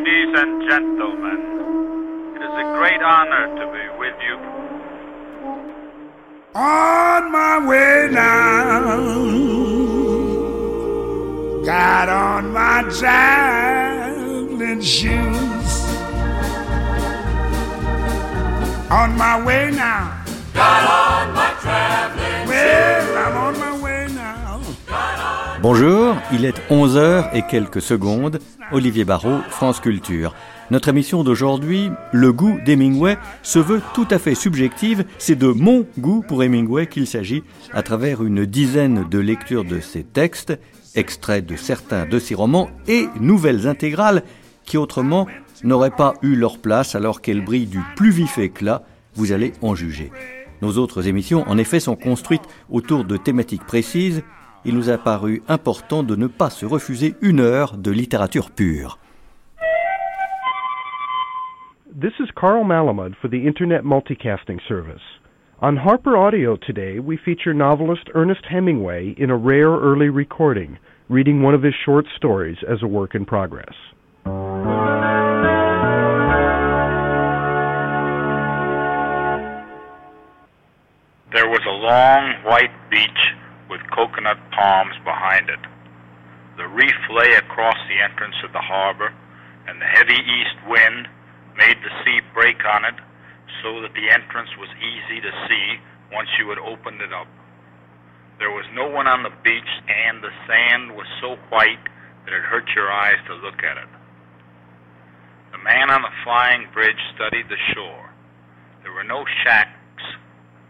Ladies and gentlemen, it is a great honor to be with you. On my way now, got on my traveling shoes. On my way now. Got on Bonjour, il est 11h et quelques secondes. Olivier Barrault, France Culture. Notre émission d'aujourd'hui, Le goût d'Hemingway, se veut tout à fait subjective. C'est de mon goût pour Hemingway qu'il s'agit à travers une dizaine de lectures de ses textes, extraits de certains de ses romans et nouvelles intégrales qui autrement n'auraient pas eu leur place alors qu'elles brillent du plus vif éclat. Vous allez en juger. Nos autres émissions, en effet, sont construites autour de thématiques précises. Il nous a paru important de ne pas se refuser une heure de littérature pure. This is Carl Malamud for the Internet Multicasting Service. On Harper Audio today, we feature novelist Ernest Hemingway in a rare early recording, reading one of his short stories as a work in progress. There was a long white beach with coconut palms behind it. The reef lay across the entrance of the harbor, and the heavy east wind made the sea break on it so that the entrance was easy to see once you had opened it up. There was no one on the beach, and the sand was so white that it hurt your eyes to look at it. The man on the flying bridge studied the shore. There were no shacks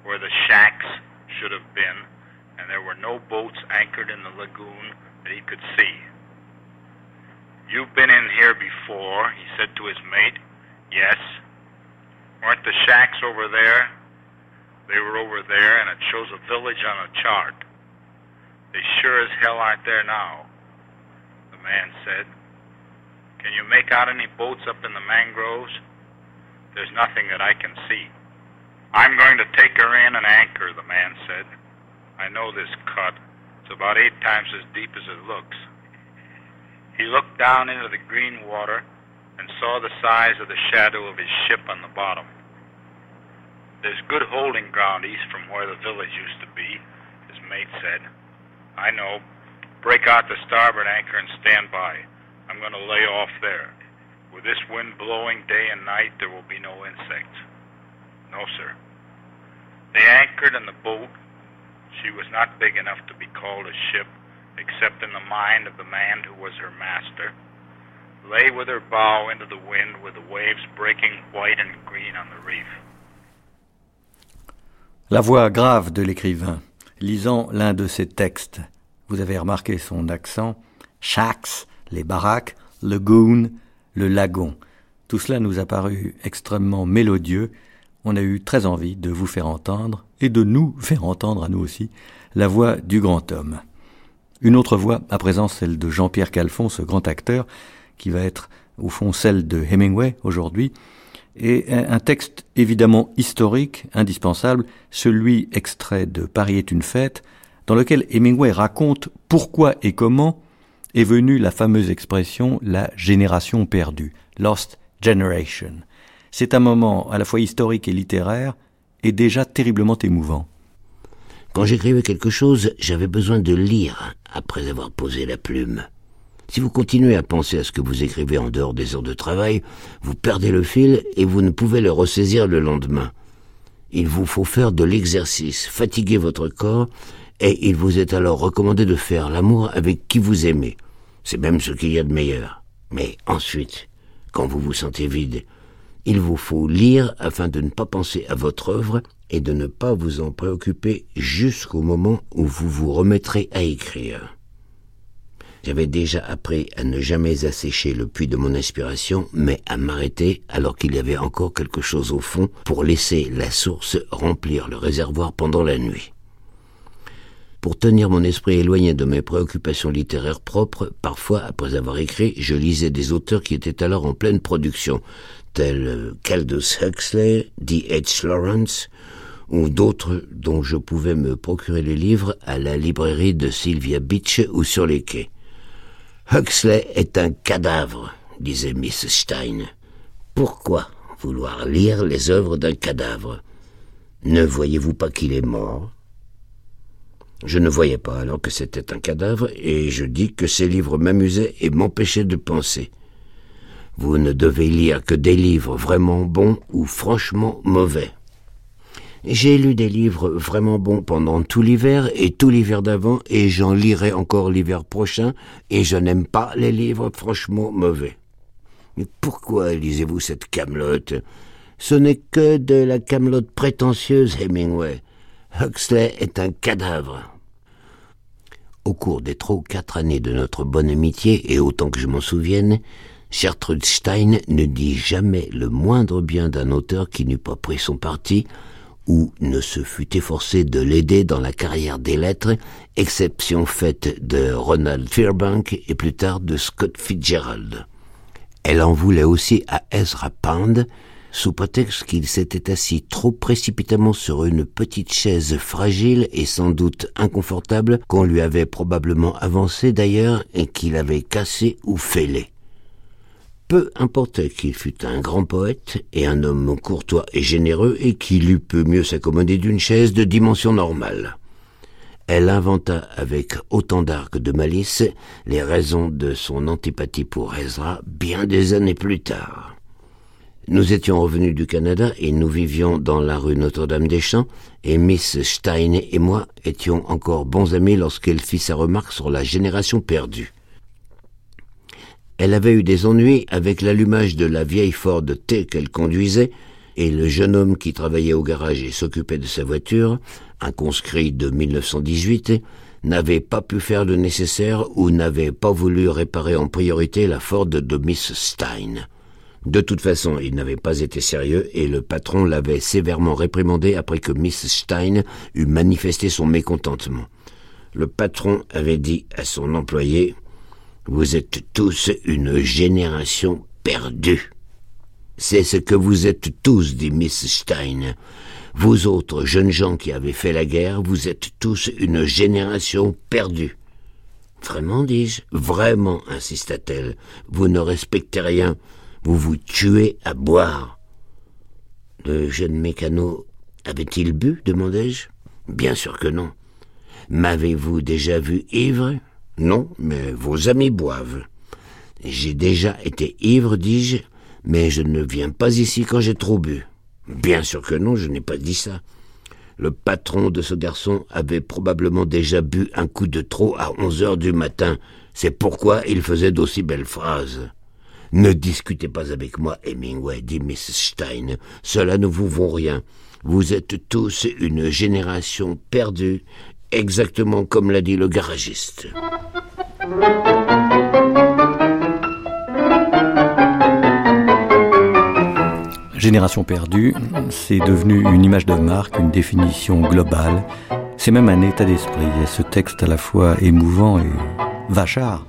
where the shacks should have been, and there were no boats anchored in the lagoon that he could see. You've been in here before, he said to his mate. Yes. Weren't the shacks over there? They were over there, and it shows a village on a chart. They sure as hell aren't there now, the man said. Can you make out any boats up in the mangroves? There's nothing that I can see. I'm going to take her in and anchor, the man said. I know this cut. It's about eight times as deep as it looks. He looked down into the green water and saw the size of the shadow of his ship on the bottom. There's good holding ground east from where the village used to be, his mate said. I know. Break out the starboard anchor and stand by. I'm going to lay off there. With this wind blowing day and night, there will be no insects. No, sir. They anchored in the boat. She was not big enough to be called a ship, except in the mind of the man who was her master. Lay with her bow into the wind with the waves breaking white and green on the reef. La voix grave de l'écrivain, lisant l'un de ses textes. Vous avez remarqué son accent. Shacks, les baraques, lagoon, le lagon. Tout cela nous a paru extrêmement mélodieux. On a eu très envie de vous faire entendre, et de nous faire entendre à nous aussi, la voix du grand homme. Une autre voix, à présent celle de Jean-Pierre Calfon, ce grand acteur, qui va être au fond celle de Hemingway aujourd'hui, et un texte évidemment historique, indispensable, celui extrait de Paris est une fête, dans lequel Hemingway raconte pourquoi et comment est venue la fameuse expression la génération perdue, Lost Generation. C'est un moment à la fois historique et littéraire, et déjà terriblement émouvant. Quand j'écrivais quelque chose, j'avais besoin de lire après avoir posé la plume. Si vous continuez à penser à ce que vous écrivez en dehors des heures de travail, vous perdez le fil et vous ne pouvez le ressaisir le lendemain. Il vous faut faire de l'exercice, fatiguer votre corps, et il vous est alors recommandé de faire l'amour avec qui vous aimez. C'est même ce qu'il y a de meilleur. Mais ensuite, quand vous vous sentez vide, il vous faut lire afin de ne pas penser à votre œuvre et de ne pas vous en préoccuper jusqu'au moment où vous vous remettrez à écrire. J'avais déjà appris à ne jamais assécher le puits de mon inspiration, mais à m'arrêter alors qu'il y avait encore quelque chose au fond pour laisser la source remplir le réservoir pendant la nuit. Pour tenir mon esprit éloigné de mes préoccupations littéraires propres, parfois, après avoir écrit, je lisais des auteurs qui étaient alors en pleine production, tels Caldus Huxley, D.H. Lawrence, ou d'autres dont je pouvais me procurer les livres à la librairie de Sylvia Beach ou sur les quais. Huxley est un cadavre, disait Miss Stein. Pourquoi vouloir lire les œuvres d'un cadavre? Ne voyez-vous pas qu'il est mort? Je ne voyais pas alors que c'était un cadavre, et je dis que ces livres m'amusaient et m'empêchaient de penser. Vous ne devez lire que des livres vraiment bons ou franchement mauvais. J'ai lu des livres vraiment bons pendant tout l'hiver et tout l'hiver d'avant, et j'en lirai encore l'hiver prochain, et je n'aime pas les livres franchement mauvais. Mais pourquoi lisez-vous cette camelote? Ce n'est que de la camelote prétentieuse, Hemingway. Huxley est un cadavre. Au cours des trois ou quatre années de notre bonne amitié, et autant que je m'en souvienne, Gertrude Stein ne dit jamais le moindre bien d'un auteur qui n'eût pas pris son parti, ou ne se fût efforcé de l'aider dans la carrière des lettres, exception faite de Ronald Fairbank et plus tard de Scott Fitzgerald. Elle en voulait aussi à Ezra Pound, sous prétexte qu'il s'était assis trop précipitamment sur une petite chaise fragile et sans doute inconfortable qu'on lui avait probablement avancée d'ailleurs et qu'il avait cassée ou fêlée. Peu importe qu'il fût un grand poète et un homme courtois et généreux et qu'il eût peu mieux s'accommoder d'une chaise de dimension normale. Elle inventa avec autant d'art que de malice les raisons de son antipathie pour Ezra bien des années plus tard. Nous étions revenus du Canada et nous vivions dans la rue Notre-Dame-des-Champs et Miss Stein et moi étions encore bons amis lorsqu'elle fit sa remarque sur la génération perdue. Elle avait eu des ennuis avec l'allumage de la vieille Ford T qu'elle conduisait, et le jeune homme qui travaillait au garage et s'occupait de sa voiture, un conscrit de 1918, n'avait pas pu faire le nécessaire ou n'avait pas voulu réparer en priorité la Ford de Miss Stein. De toute façon, il n'avait pas été sérieux et le patron l'avait sévèrement réprimandé après que Miss Stein eut manifesté son mécontentement. Le patron avait dit à son employé vous êtes tous une génération perdue. C'est ce que vous êtes tous, dit Miss Stein. Vous autres jeunes gens qui avez fait la guerre, vous êtes tous une génération perdue. Vraiment, dis-je, vraiment, insista-t-elle. Vous ne respectez rien. Vous vous tuez à boire. Le jeune mécano avait-il bu demandai-je? Bien sûr que non. M'avez-vous déjà vu ivre? Non, mais vos amis boivent. J'ai déjà été ivre, dis-je, mais je ne viens pas ici quand j'ai trop bu. Bien sûr que non, je n'ai pas dit ça. Le patron de ce garçon avait probablement déjà bu un coup de trop à onze heures du matin. C'est pourquoi il faisait d'aussi belles phrases. Ne discutez pas avec moi, Hemingway, dit Miss Stein. Cela ne vous vaut rien. Vous êtes tous une génération perdue, exactement comme l'a dit le garagiste. Génération perdue, c'est devenu une image de marque, une définition globale. C'est même un état d'esprit. Et ce texte à la fois émouvant et vachard,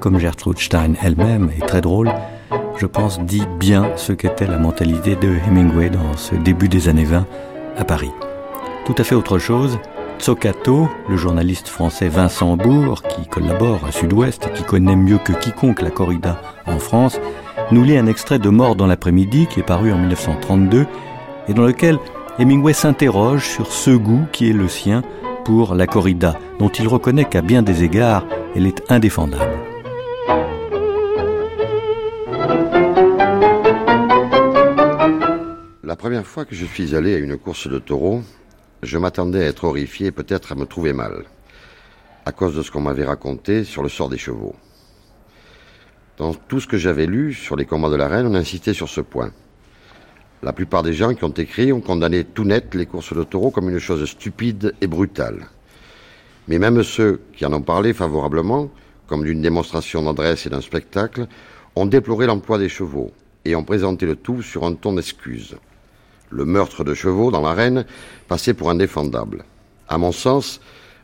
comme Gertrude Stein elle-même, est très drôle, je pense dit bien ce qu'était la mentalité de Hemingway dans ce début des années 20 à Paris. Tout à fait autre chose, Zoccato, le journaliste français Vincent Bourg, qui collabore à Sud-Ouest et qui connaît mieux que quiconque la corrida en France, nous lit un extrait de Mort dans l'après-midi qui est paru en 1932 et dans lequel Hemingway s'interroge sur ce goût qui est le sien pour la corrida, dont il reconnaît qu'à bien des égards, elle est indéfendable. La première fois que je suis allé à une course de taureaux, je m'attendais à être horrifié et peut-être à me trouver mal, à cause de ce qu'on m'avait raconté sur le sort des chevaux. Dans tout ce que j'avais lu sur les combats de la reine, on insistait sur ce point. La plupart des gens qui ont écrit ont condamné tout net les courses de taureaux comme une chose stupide et brutale. Mais même ceux qui en ont parlé favorablement, comme d'une démonstration d'adresse et d'un spectacle, ont déploré l'emploi des chevaux et ont présenté le tout sur un ton d'excuse le meurtre de chevaux dans l'arène passait pour indéfendable. À mon sens,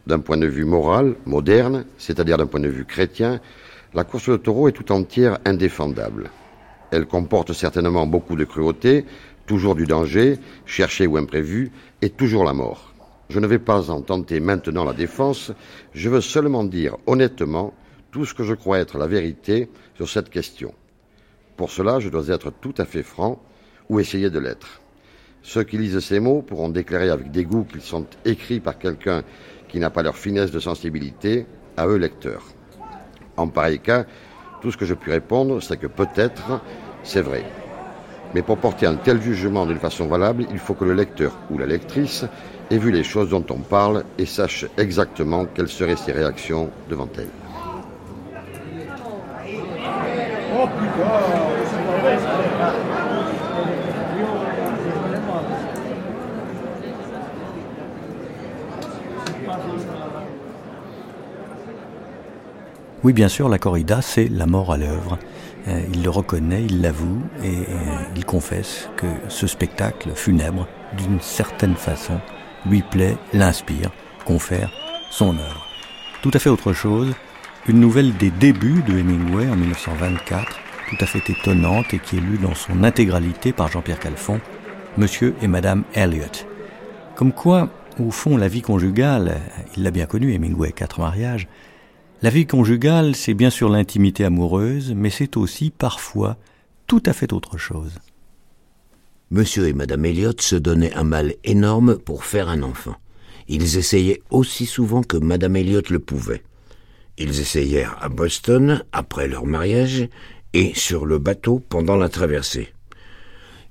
d'un point de vue moral, moderne, c'est-à-dire d'un point de vue chrétien, la course de taureau est tout entière indéfendable. Elle comporte certainement beaucoup de cruauté, toujours du danger, cherché ou imprévu, et toujours la mort. Je ne vais pas en tenter maintenant la défense, je veux seulement dire honnêtement tout ce que je crois être la vérité sur cette question. Pour cela, je dois être tout à fait franc ou essayer de l'être. Ceux qui lisent ces mots pourront déclarer avec dégoût qu'ils sont écrits par quelqu'un qui n'a pas leur finesse de sensibilité, à eux lecteurs. En pareil cas, tout ce que je puis répondre, c'est que peut-être c'est vrai. Mais pour porter un tel jugement d'une façon valable, il faut que le lecteur ou la lectrice ait vu les choses dont on parle et sache exactement quelles seraient ses réactions devant elles. Oui, bien sûr, la corrida, c'est la mort à l'œuvre. Euh, il le reconnaît, il l'avoue et euh, il confesse que ce spectacle funèbre, d'une certaine façon, lui plaît, l'inspire, confère son œuvre. Tout à fait autre chose, une nouvelle des débuts de Hemingway en 1924, tout à fait étonnante et qui est lue dans son intégralité par Jean-Pierre Calfon, Monsieur et Madame Elliot. Comme quoi, au fond, la vie conjugale, il l'a bien connu, Hemingway, quatre mariages, la vie conjugale, c'est bien sûr l'intimité amoureuse, mais c'est aussi parfois tout à fait autre chose. Monsieur et Madame Elliot se donnaient un mal énorme pour faire un enfant. Ils essayaient aussi souvent que Madame Elliot le pouvait. Ils essayèrent à Boston après leur mariage et sur le bateau pendant la traversée.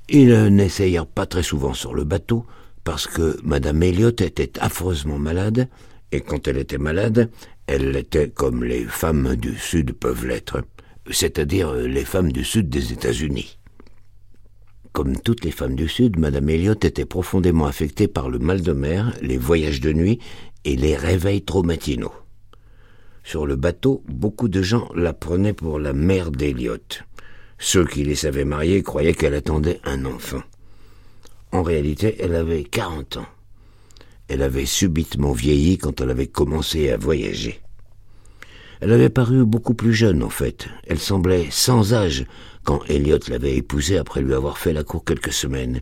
Ils n'essayèrent pas très souvent sur le bateau parce que Madame Elliot était affreusement malade et quand elle était malade, elle était comme les femmes du Sud peuvent l'être, c'est-à-dire les femmes du Sud des États-Unis. Comme toutes les femmes du Sud, Madame Elliot était profondément affectée par le mal de mer, les voyages de nuit et les réveils trop matinaux. Sur le bateau, beaucoup de gens la prenaient pour la mère d'Elliot. Ceux qui les savaient marier croyaient qu'elle attendait un enfant. En réalité, elle avait quarante ans. Elle avait subitement vieilli quand elle avait commencé à voyager. Elle avait paru beaucoup plus jeune, en fait. Elle semblait sans âge quand Elliot l'avait épousée après lui avoir fait la cour quelques semaines.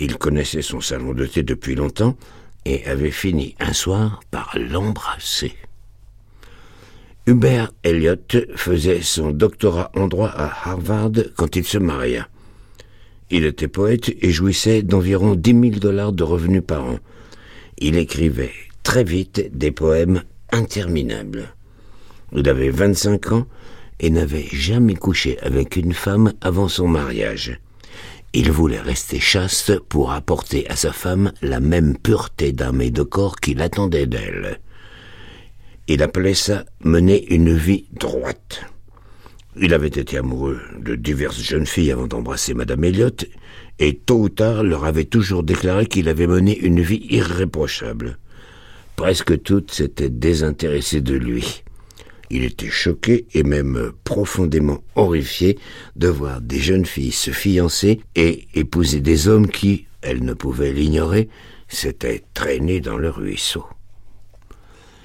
Il connaissait son salon de thé depuis longtemps et avait fini un soir par l'embrasser. Hubert Elliot faisait son doctorat en droit à Harvard quand il se maria. Il était poète et jouissait d'environ dix mille dollars de revenus par an. Il écrivait très vite des poèmes interminables. Il avait 25 ans et n'avait jamais couché avec une femme avant son mariage. Il voulait rester chaste pour apporter à sa femme la même pureté d'âme et de corps qu'il attendait d'elle. Il appelait ça mener une vie droite. Il avait été amoureux de diverses jeunes filles avant d'embrasser Madame Elliot, et tôt ou tard leur avait toujours déclaré qu'il avait mené une vie irréprochable. Presque toutes s'étaient désintéressées de lui. Il était choqué et même profondément horrifié de voir des jeunes filles se fiancer et épouser des hommes qui, elles ne pouvaient l'ignorer, s'étaient traînés dans le ruisseau.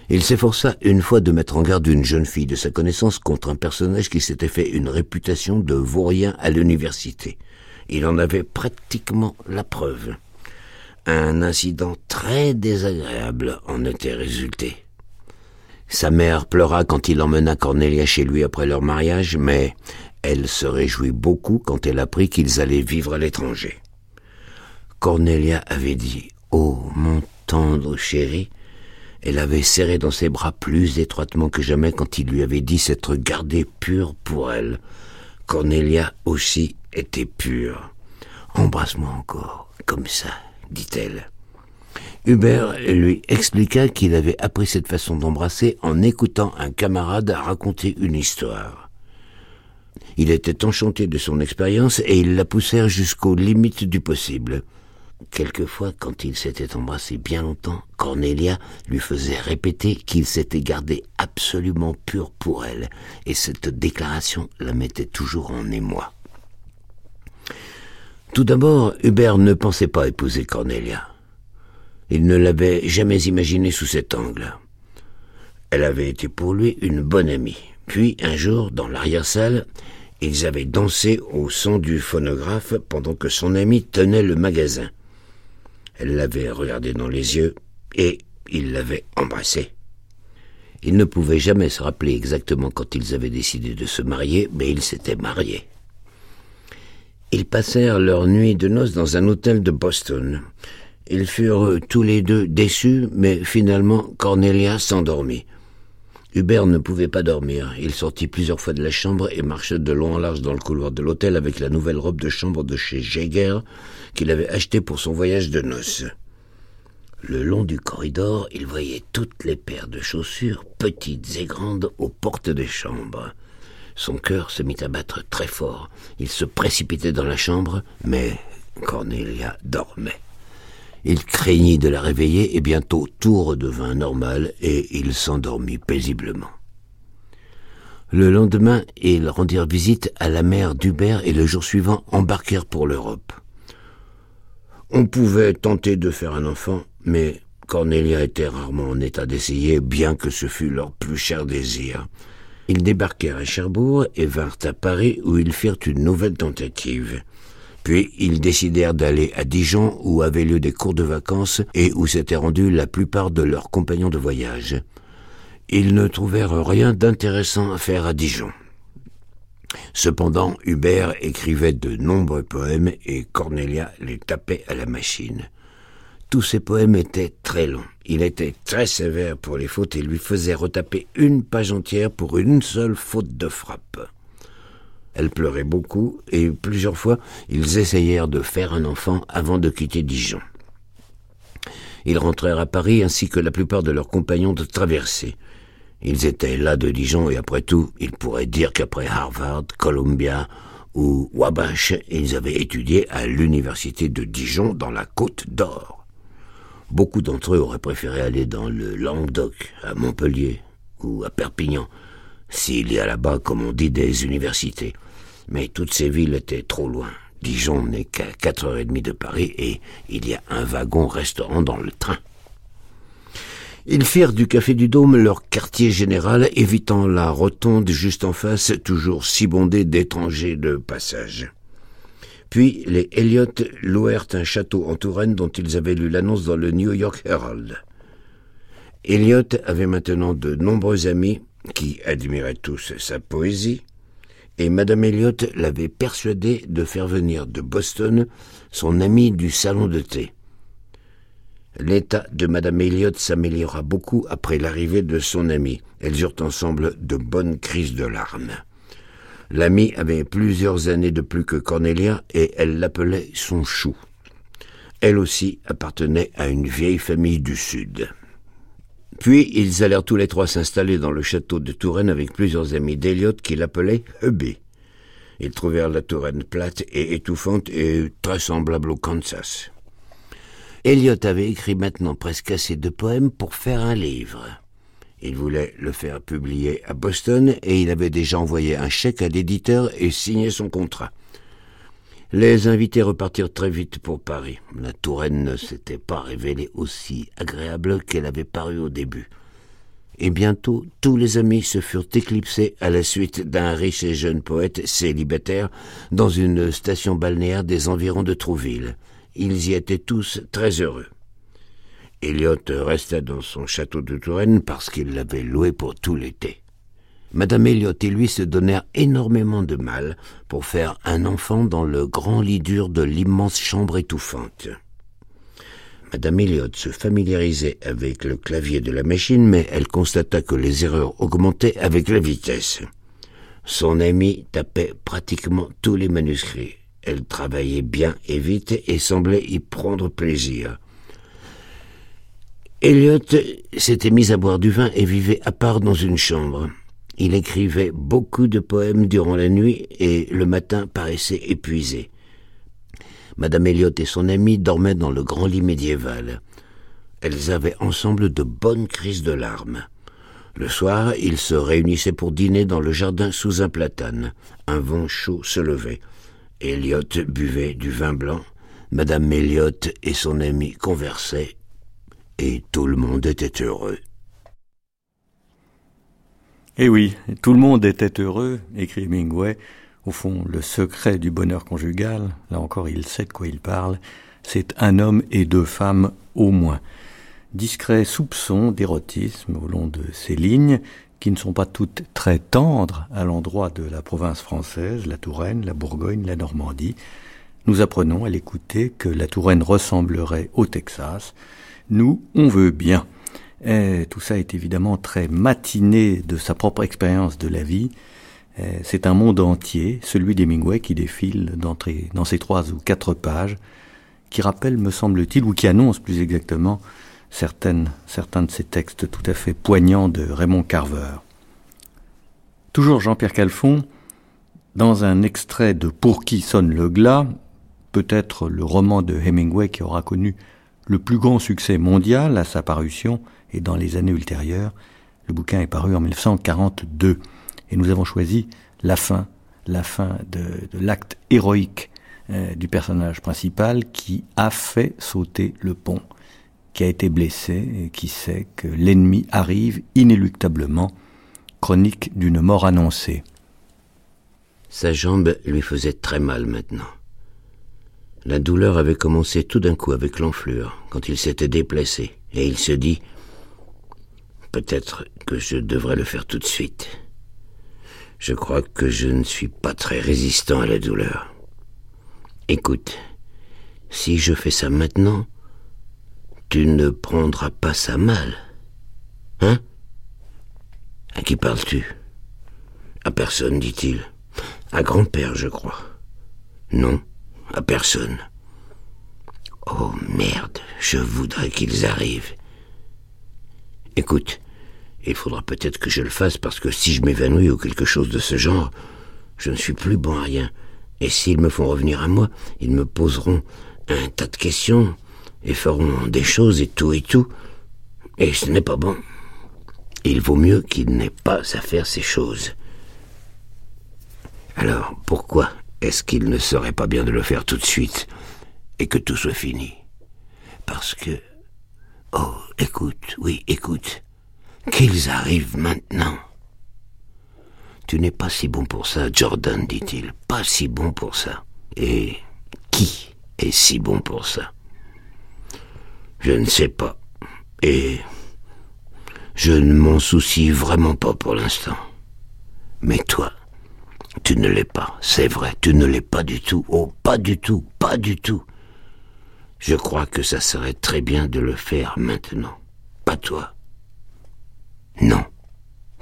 Il s'efforça une fois de mettre en garde une jeune fille de sa connaissance contre un personnage qui s'était fait une réputation de vaurien à l'université. Il en avait pratiquement la preuve. Un incident très désagréable en était résulté. Sa mère pleura quand il emmena Cornelia chez lui après leur mariage, mais elle se réjouit beaucoup quand elle apprit qu'ils allaient vivre à l'étranger. Cornelia avait dit Oh, mon tendre chéri, elle avait serré dans ses bras plus étroitement que jamais quand il lui avait dit s'être gardé pure pour elle. Cornelia aussi était pure. Embrasse-moi encore, comme ça, dit-elle. Hubert lui expliqua qu'il avait appris cette façon d'embrasser en écoutant un camarade raconter une histoire. Il était enchanté de son expérience et ils la poussèrent jusqu'aux limites du possible. Quelquefois, quand ils s'étaient embrassés bien longtemps, Cornelia lui faisait répéter qu'il s'était gardé absolument pur pour elle, et cette déclaration la mettait toujours en émoi. Tout d'abord, Hubert ne pensait pas épouser Cornelia. Il ne l'avait jamais imaginée sous cet angle. Elle avait été pour lui une bonne amie. Puis, un jour, dans l'arrière-salle, ils avaient dansé au son du phonographe pendant que son ami tenait le magasin. Elle l'avait regardé dans les yeux et il l'avait embrassé. Il ne pouvait jamais se rappeler exactement quand ils avaient décidé de se marier, mais ils s'étaient mariés. Ils passèrent leur nuit de noces dans un hôtel de Boston. Ils furent tous les deux déçus, mais finalement Cornelia s'endormit. Hubert ne pouvait pas dormir. Il sortit plusieurs fois de la chambre et marcha de long en large dans le couloir de l'hôtel avec la nouvelle robe de chambre de chez Jaeger qu'il avait achetée pour son voyage de noces. Le long du corridor, il voyait toutes les paires de chaussures, petites et grandes, aux portes des chambres. Son cœur se mit à battre très fort. Il se précipitait dans la chambre, mais Cornelia dormait. Il craignit de la réveiller et bientôt tout redevint normal et il s'endormit paisiblement. Le lendemain, ils rendirent visite à la mère d'Hubert et le jour suivant embarquèrent pour l'Europe. On pouvait tenter de faire un enfant, mais Cornelia était rarement en état d'essayer, bien que ce fût leur plus cher désir. Ils débarquèrent à Cherbourg et vinrent à Paris où ils firent une nouvelle tentative. Puis ils décidèrent d'aller à Dijon où avaient lieu des cours de vacances et où s'étaient rendus la plupart de leurs compagnons de voyage. Ils ne trouvèrent rien d'intéressant à faire à Dijon. Cependant, Hubert écrivait de nombreux poèmes et Cornelia les tapait à la machine. Tous ces poèmes étaient très longs. Il était très sévère pour les fautes et lui faisait retaper une page entière pour une seule faute de frappe. Elle pleurait beaucoup et plusieurs fois ils essayèrent de faire un enfant avant de quitter Dijon. Ils rentrèrent à Paris ainsi que la plupart de leurs compagnons de traversée. Ils étaient là de Dijon et après tout, ils pourraient dire qu'après Harvard, Columbia ou Wabash, ils avaient étudié à l'université de Dijon dans la Côte d'Or. Beaucoup d'entre eux auraient préféré aller dans le Languedoc, à Montpellier ou à Perpignan, s'il y a là-bas, comme on dit, des universités. Mais toutes ces villes étaient trop loin. Dijon n'est qu'à quatre heures et demie de Paris et il y a un wagon-restaurant dans le train. Ils firent du Café du Dôme leur quartier général, évitant la rotonde juste en face, toujours si bondée d'étrangers de passage. Puis les Elliott louèrent un château en Touraine dont ils avaient lu l'annonce dans le New York Herald. Elliott avait maintenant de nombreux amis qui admiraient tous sa poésie, et Madame Elliot l'avait persuadé de faire venir de Boston son ami du salon de thé. L'état de Madame Elliot s'améliora beaucoup après l'arrivée de son ami. Elles eurent ensemble de bonnes crises de larmes. L'ami avait plusieurs années de plus que Cornelia et elle l'appelait son chou. Elle aussi appartenait à une vieille famille du Sud. Puis ils allèrent tous les trois s'installer dans le château de Touraine avec plusieurs amis d'Eliot qui l'appelaient Hubby. Ils trouvèrent la Touraine plate et étouffante et très semblable au Kansas. Eliot avait écrit maintenant presque assez de poèmes pour faire un livre. Il voulait le faire publier à Boston et il avait déjà envoyé un chèque à l'éditeur et signé son contrat. Les invités repartirent très vite pour Paris. La Touraine ne s'était pas révélée aussi agréable qu'elle avait paru au début. Et bientôt, tous les amis se furent éclipsés à la suite d'un riche et jeune poète célibataire dans une station balnéaire des environs de Trouville. Ils y étaient tous très heureux. Elliot resta dans son château de Touraine parce qu'il l'avait loué pour tout l'été. Madame Elliot et lui se donnèrent énormément de mal pour faire un enfant dans le grand lit dur de l'immense chambre étouffante. Madame Elliot se familiarisait avec le clavier de la machine, mais elle constata que les erreurs augmentaient avec la vitesse. Son amie tapait pratiquement tous les manuscrits. Elle travaillait bien et vite et semblait y prendre plaisir. Elliot s'était mis à boire du vin et vivait à part dans une chambre. Il écrivait beaucoup de poèmes durant la nuit et le matin paraissait épuisé. Madame Elliot et son amie dormaient dans le grand lit médiéval. Elles avaient ensemble de bonnes crises de larmes. Le soir, ils se réunissaient pour dîner dans le jardin sous un platane. Un vent chaud se levait. Elliot buvait du vin blanc. Madame Elliot et son ami conversaient. Et tout le monde était heureux. Eh oui, tout le monde était heureux, écrit Hemingway. Au fond, le secret du bonheur conjugal, là encore il sait de quoi il parle, c'est un homme et deux femmes au moins. discret soupçon d'érotisme au long de ces lignes qui ne sont pas toutes très tendres à l'endroit de la province française, la Touraine, la Bourgogne, la Normandie. Nous apprenons à l'écouter que la Touraine ressemblerait au Texas. Nous, on veut bien. Et tout ça est évidemment très matiné de sa propre expérience de la vie. C'est un monde entier, celui d'Hemingway, qui défile dans, dans ces trois ou quatre pages, qui rappelle, me semble-t-il, ou qui annonce plus exactement, certains de ces textes tout à fait poignants de Raymond Carver. Toujours Jean-Pierre Calfon, dans un extrait de Pour qui sonne le glas, peut-être le roman de Hemingway qui aura connu le plus grand succès mondial à sa parution et dans les années ultérieures. Le bouquin est paru en 1942 et nous avons choisi la fin, la fin de, l'acte héroïque euh, du personnage principal qui a fait sauter le pont, qui a été blessé et qui sait que l'ennemi arrive inéluctablement, chronique d'une mort annoncée. Sa jambe lui faisait très mal maintenant. La douleur avait commencé tout d'un coup avec l'enflure, quand il s'était déplacé, et il se dit Peut-être que je devrais le faire tout de suite. Je crois que je ne suis pas très résistant à la douleur. Écoute, si je fais ça maintenant, tu ne prendras pas ça mal. Hein? À qui parles-tu? À personne, dit-il. À grand-père, je crois. Non à personne. Oh merde, je voudrais qu'ils arrivent. Écoute, il faudra peut-être que je le fasse parce que si je m'évanouis ou quelque chose de ce genre, je ne suis plus bon à rien. Et s'ils me font revenir à moi, ils me poseront un tas de questions et feront des choses et tout et tout. Et ce n'est pas bon. Il vaut mieux qu'ils n'aient pas à faire ces choses. Alors, pourquoi est-ce qu'il ne serait pas bien de le faire tout de suite et que tout soit fini? Parce que... Oh, écoute, oui, écoute. Qu'ils arrivent maintenant. Tu n'es pas si bon pour ça, Jordan, dit-il. Pas si bon pour ça. Et qui est si bon pour ça? Je ne sais pas. Et je ne m'en soucie vraiment pas pour l'instant. Mais toi, tu ne l'es pas, c'est vrai, tu ne l'es pas du tout. Oh, pas du tout, pas du tout. Je crois que ça serait très bien de le faire maintenant. Pas toi. Non,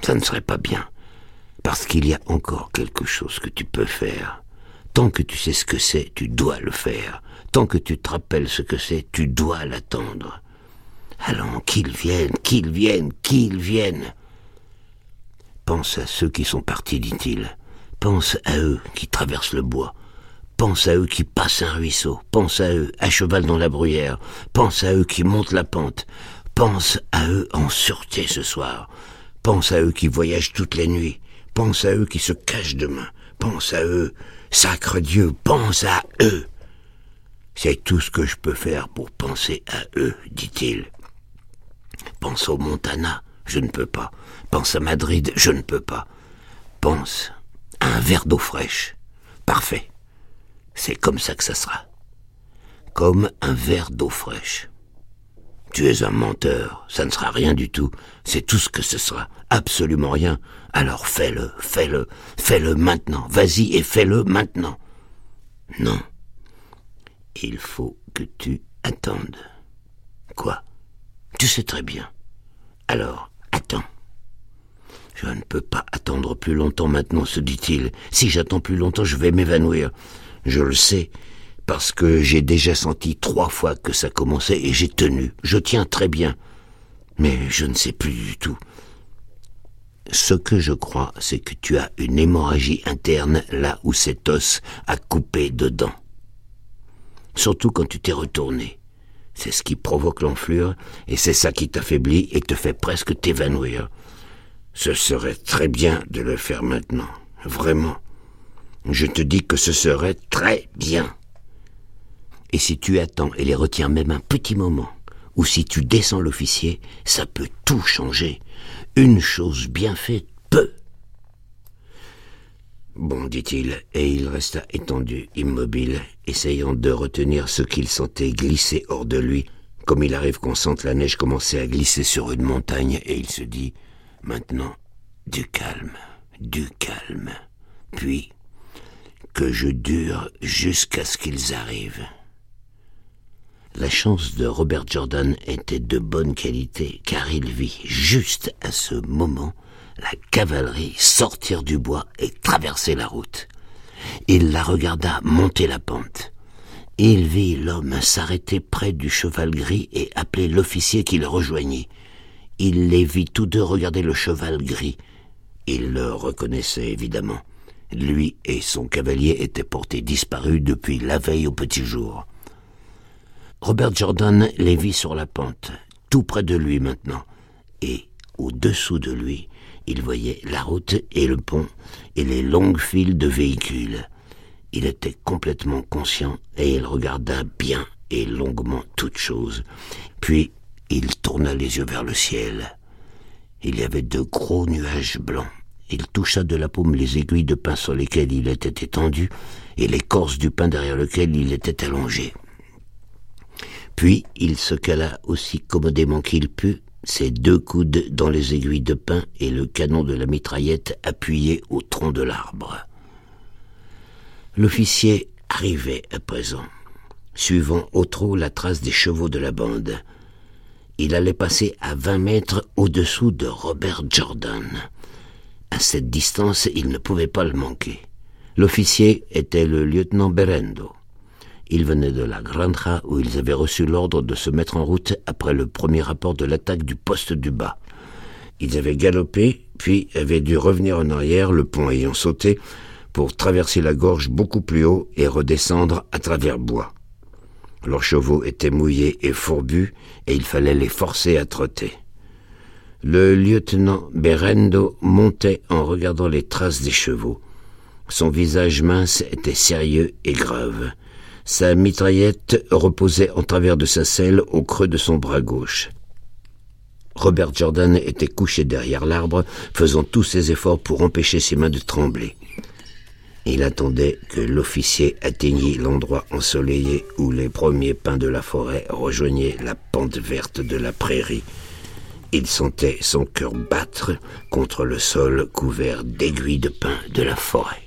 ça ne serait pas bien. Parce qu'il y a encore quelque chose que tu peux faire. Tant que tu sais ce que c'est, tu dois le faire. Tant que tu te rappelles ce que c'est, tu dois l'attendre. Allons, qu'ils viennent, qu'ils viennent, qu'ils viennent. Pense à ceux qui sont partis, dit-il. Pense à eux qui traversent le bois. Pense à eux qui passent un ruisseau. Pense à eux à cheval dans la bruyère. Pense à eux qui montent la pente. Pense à eux en sûreté ce soir. Pense à eux qui voyagent toutes les nuits. Pense à eux qui se cachent demain. Pense à eux. Sacre Dieu, pense à eux. C'est tout ce que je peux faire pour penser à eux, dit-il. Pense au Montana, je ne peux pas. Pense à Madrid, je ne peux pas. Pense un verre d'eau fraîche. Parfait. C'est comme ça que ça sera. Comme un verre d'eau fraîche. Tu es un menteur, ça ne sera rien du tout, c'est tout ce que ce sera, absolument rien. Alors fais-le, fais-le, fais-le maintenant, vas-y et fais-le maintenant. Non. Il faut que tu attendes. Quoi? Tu sais très bien. Alors, attends. Je ne peux pas attendre plus longtemps maintenant, se dit-il. Si j'attends plus longtemps, je vais m'évanouir. Je le sais, parce que j'ai déjà senti trois fois que ça commençait et j'ai tenu. Je tiens très bien. Mais je ne sais plus du tout. Ce que je crois, c'est que tu as une hémorragie interne là où cet os a coupé dedans. Surtout quand tu t'es retourné. C'est ce qui provoque l'enflure, et c'est ça qui t'affaiblit et te fait presque t'évanouir. Ce serait très bien de le faire maintenant, vraiment. Je te dis que ce serait très bien. Et si tu attends et les retiens même un petit moment, ou si tu descends l'officier, ça peut tout changer. Une chose bien faite peut. Bon, dit-il, et il resta étendu, immobile, essayant de retenir ce qu'il sentait glisser hors de lui, comme il arrive qu'on sente la neige commencer à glisser sur une montagne, et il se dit Maintenant, du calme, du calme. Puis, que je dure jusqu'à ce qu'ils arrivent. La chance de Robert Jordan était de bonne qualité, car il vit juste à ce moment la cavalerie sortir du bois et traverser la route. Il la regarda monter la pente. Il vit l'homme s'arrêter près du cheval gris et appeler l'officier qui le rejoignit. Il les vit tous deux regarder le cheval gris. Il le reconnaissait évidemment. Lui et son cavalier étaient portés disparus depuis la veille au petit jour. Robert Jordan les vit sur la pente, tout près de lui maintenant, et au-dessous de lui, il voyait la route et le pont et les longues files de véhicules. Il était complètement conscient et il regarda bien et longuement toute chose. Puis il tourna les yeux vers le ciel. Il y avait de gros nuages blancs. Il toucha de la paume les aiguilles de pain sur lesquelles il était étendu et l'écorce du pain derrière lequel il était allongé. Puis il se cala aussi commodément qu'il put ses deux coudes dans les aiguilles de pain et le canon de la mitraillette appuyé au tronc de l'arbre. L'officier arrivait à présent, suivant au trot la trace des chevaux de la bande. Il allait passer à vingt mètres au-dessous de Robert Jordan. À cette distance, il ne pouvait pas le manquer. L'officier était le lieutenant Berendo. Ils venaient de la Granja où ils avaient reçu l'ordre de se mettre en route après le premier rapport de l'attaque du poste du bas. Ils avaient galopé, puis avaient dû revenir en arrière, le pont ayant sauté, pour traverser la gorge beaucoup plus haut et redescendre à travers bois. Leurs chevaux étaient mouillés et fourbus, et il fallait les forcer à trotter. Le lieutenant Berendo montait en regardant les traces des chevaux. Son visage mince était sérieux et grave. Sa mitraillette reposait en travers de sa selle au creux de son bras gauche. Robert Jordan était couché derrière l'arbre, faisant tous ses efforts pour empêcher ses mains de trembler. Il attendait que l'officier atteignît l'endroit ensoleillé où les premiers pins de la forêt rejoignaient la pente verte de la prairie. Il sentait son cœur battre contre le sol couvert d'aiguilles de pin de la forêt.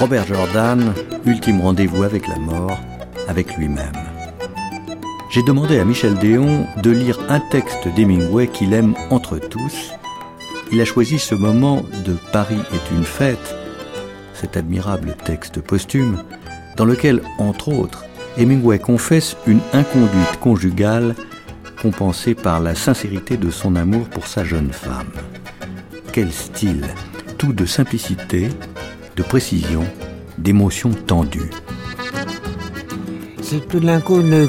Robert Jordan, ultime rendez-vous avec la mort, avec lui-même. J'ai demandé à Michel Déon de lire un texte d'Hemingway qu'il aime entre tous. Il a choisi ce moment de Paris est une fête, cet admirable texte posthume, dans lequel, entre autres, Hemingway confesse une inconduite conjugale compensée par la sincérité de son amour pour sa jeune femme. Quel style, tout de simplicité, de précision, d'émotion tendue. C'est tout d'un coup une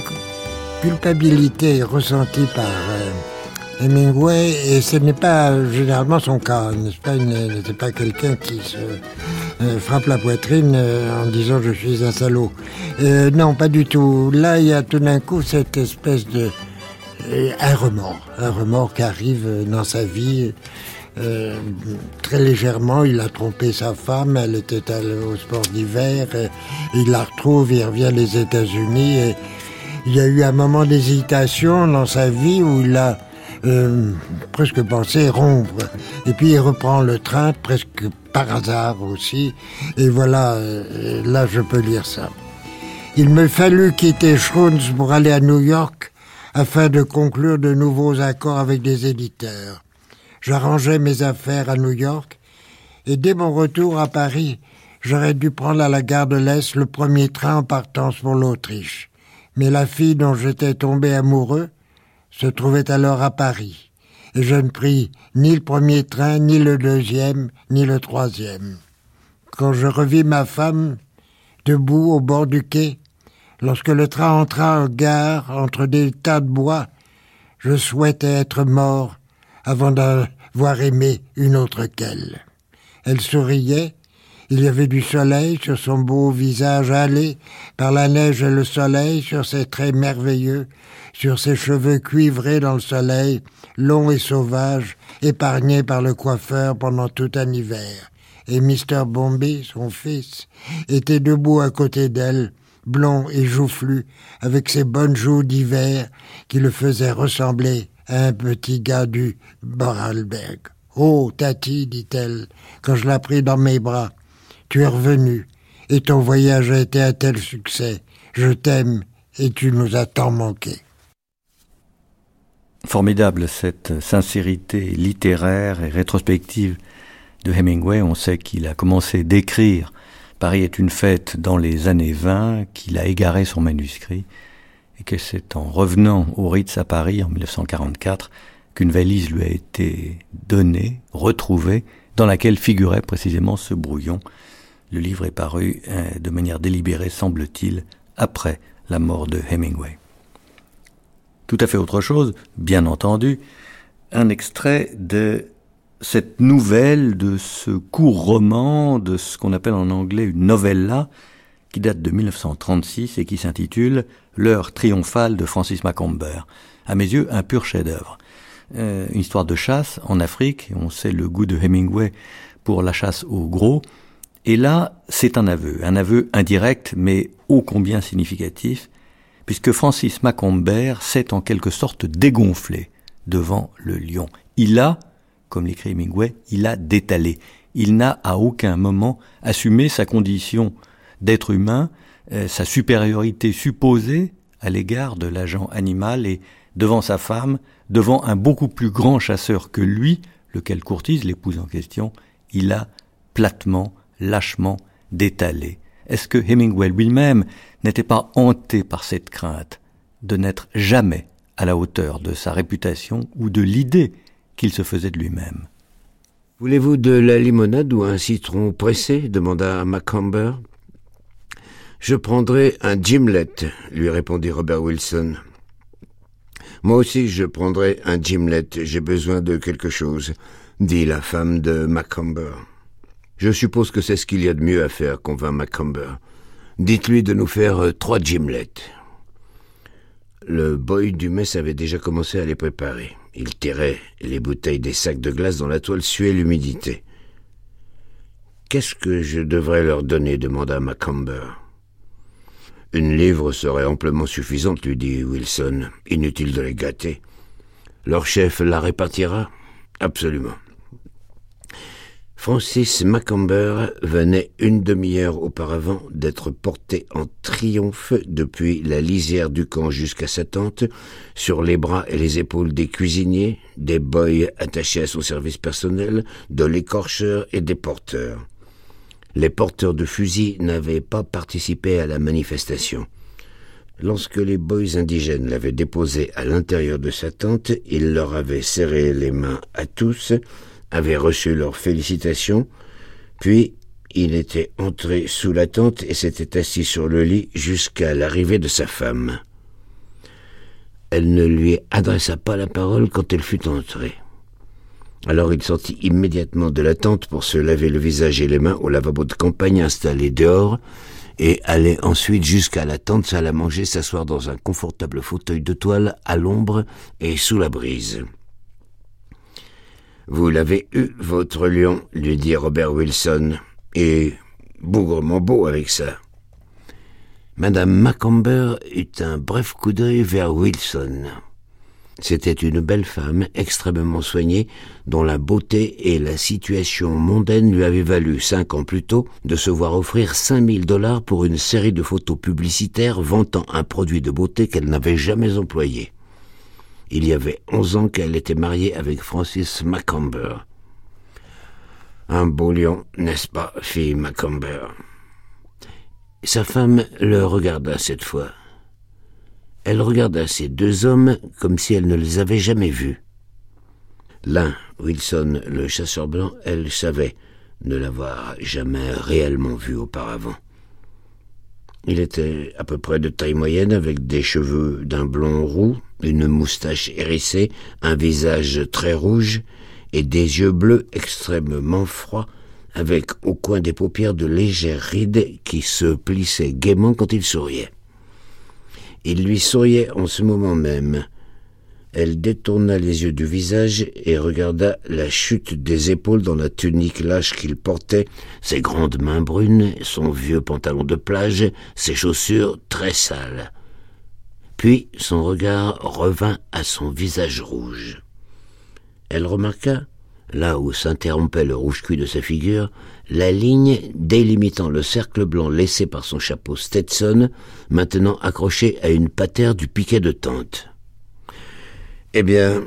culpabilité ressentie par euh, Hemingway et ce n'est pas généralement son cas. N'est-ce pas, n'est pas quelqu'un qui se euh, frappe la poitrine euh, en disant je suis un salaud. non, pas du tout. Là, il y a tout d'un coup cette espèce de un remords, un remords qui arrive dans sa vie euh, très légèrement, il a trompé sa femme, elle était allée au sport d'hiver, il la retrouve, il revient des États-Unis et il y a eu un moment d'hésitation dans sa vie où il a euh, presque pensé rompre. Et puis il reprend le train presque par hasard aussi. Et voilà, euh, là je peux lire ça. Il me fallut quitter Schruns pour aller à New York afin de conclure de nouveaux accords avec des éditeurs. J'arrangeais mes affaires à New York, et dès mon retour à Paris, j'aurais dû prendre à la gare de l'Est le premier train en partance pour l'Autriche. Mais la fille dont j'étais tombé amoureux se trouvait alors à Paris, et je ne pris ni le premier train, ni le deuxième, ni le troisième. Quand je revis ma femme, debout au bord du quai, lorsque le train entra en gare entre des tas de bois, je souhaitais être mort avant d'avoir aimé une autre qu'elle. Elle souriait, il y avait du soleil sur son beau visage hâlé par la neige et le soleil, sur ses traits merveilleux, sur ses cheveux cuivrés dans le soleil, longs et sauvages, épargnés par le coiffeur pendant tout un hiver. Et Mr. Bombay, son fils, était debout à côté d'elle, blond et joufflu, avec ses bonnes joues d'hiver qui le faisaient ressembler un petit gars du Boralberg. Oh, Tati, dit-elle, quand je la pris dans mes bras, tu es revenu, et ton voyage a été un tel succès. Je t'aime, et tu nous as tant manqué. Formidable cette sincérité littéraire et rétrospective de Hemingway. On sait qu'il a commencé d'écrire Paris est une fête dans les années 20, qu'il a égaré son manuscrit, et que c'est en revenant au Ritz à Paris en 1944 qu'une valise lui a été donnée, retrouvée, dans laquelle figurait précisément ce brouillon le livre est paru euh, de manière délibérée, semble-t-il, après la mort de Hemingway. Tout à fait autre chose, bien entendu, un extrait de cette nouvelle, de ce court roman, de ce qu'on appelle en anglais une novella, qui date de 1936 et qui s'intitule L'heure triomphale de Francis Macomber. À mes yeux, un pur chef-d'œuvre. Euh, une histoire de chasse en Afrique, on sait le goût de Hemingway pour la chasse au gros, et là, c'est un aveu, un aveu indirect, mais ô combien significatif, puisque Francis Macomber s'est en quelque sorte dégonflé devant le lion. Il a, comme l'écrit Hemingway, il a détalé. Il n'a à aucun moment assumé sa condition d'être humain, sa supériorité supposée à l'égard de l'agent animal et devant sa femme, devant un beaucoup plus grand chasseur que lui, lequel courtise l'épouse en question, il a platement lâchement d'étaler. Est-ce que Hemingway lui-même n'était pas hanté par cette crainte de n'être jamais à la hauteur de sa réputation ou de l'idée qu'il se faisait de lui-même? Voulez-vous de la limonade ou un citron pressé? demanda Macomber. Je prendrai un gimlet, lui répondit Robert Wilson. Moi aussi je prendrai un gimlet, j'ai besoin de quelque chose, dit la femme de Macomber. Je suppose que c'est ce qu'il y a de mieux à faire, convint Macomber. Dites-lui de nous faire euh, trois gimlets. Le boy du mess avait déjà commencé à les préparer. Il tirait les bouteilles des sacs de glace dont la toile suait l'humidité. Qu'est-ce que je devrais leur donner demanda Macomber. Une livre serait amplement suffisante, lui dit Wilson. Inutile de les gâter. Leur chef la répartira? Absolument. Francis Macomber venait une demi-heure auparavant d'être porté en triomphe depuis la lisière du camp jusqu'à sa tente, sur les bras et les épaules des cuisiniers, des boys attachés à son service personnel, de l'écorcheur et des porteurs. Les porteurs de fusils n'avaient pas participé à la manifestation. Lorsque les boys indigènes l'avaient déposé à l'intérieur de sa tente, il leur avait serré les mains à tous, avait reçu leurs félicitations, puis il était entré sous la tente et s'était assis sur le lit jusqu'à l'arrivée de sa femme. Elle ne lui adressa pas la parole quand elle fut entrée. Alors il sortit immédiatement de la tente pour se laver le visage et les mains au lavabo de campagne installé dehors, et allait ensuite jusqu'à la tente salle à manger s'asseoir dans un confortable fauteuil de toile à l'ombre et sous la brise. Vous l'avez eu, votre lion, lui dit Robert Wilson, et bougrement beau avec ça. Madame Macomber eut un bref coup d'œil vers Wilson. C'était une belle femme, extrêmement soignée, dont la beauté et la situation mondaine lui avaient valu, cinq ans plus tôt, de se voir offrir cinq mille dollars pour une série de photos publicitaires vantant un produit de beauté qu'elle n'avait jamais employé. Il y avait onze ans qu'elle était mariée avec Francis Macomber. Un beau lion, n'est-ce pas, fit Macomber. Sa femme le regarda cette fois. Elle regarda ces deux hommes comme si elle ne les avait jamais vus. L'un, Wilson, le chasseur blanc, elle savait ne l'avoir jamais réellement vu auparavant. Il était à peu près de taille moyenne, avec des cheveux d'un blond roux, une moustache hérissée, un visage très rouge et des yeux bleus extrêmement froids, avec au coin des paupières de légères rides qui se plissaient gaiement quand il souriait. Il lui souriait en ce moment même, elle détourna les yeux du visage et regarda la chute des épaules dans la tunique lâche qu'il portait, ses grandes mains brunes, son vieux pantalon de plage, ses chaussures très sales. Puis son regard revint à son visage rouge. Elle remarqua, là où s'interrompait le rouge cuit de sa figure, la ligne délimitant le cercle blanc laissé par son chapeau Stetson, maintenant accroché à une patère du piquet de tente. Eh bien,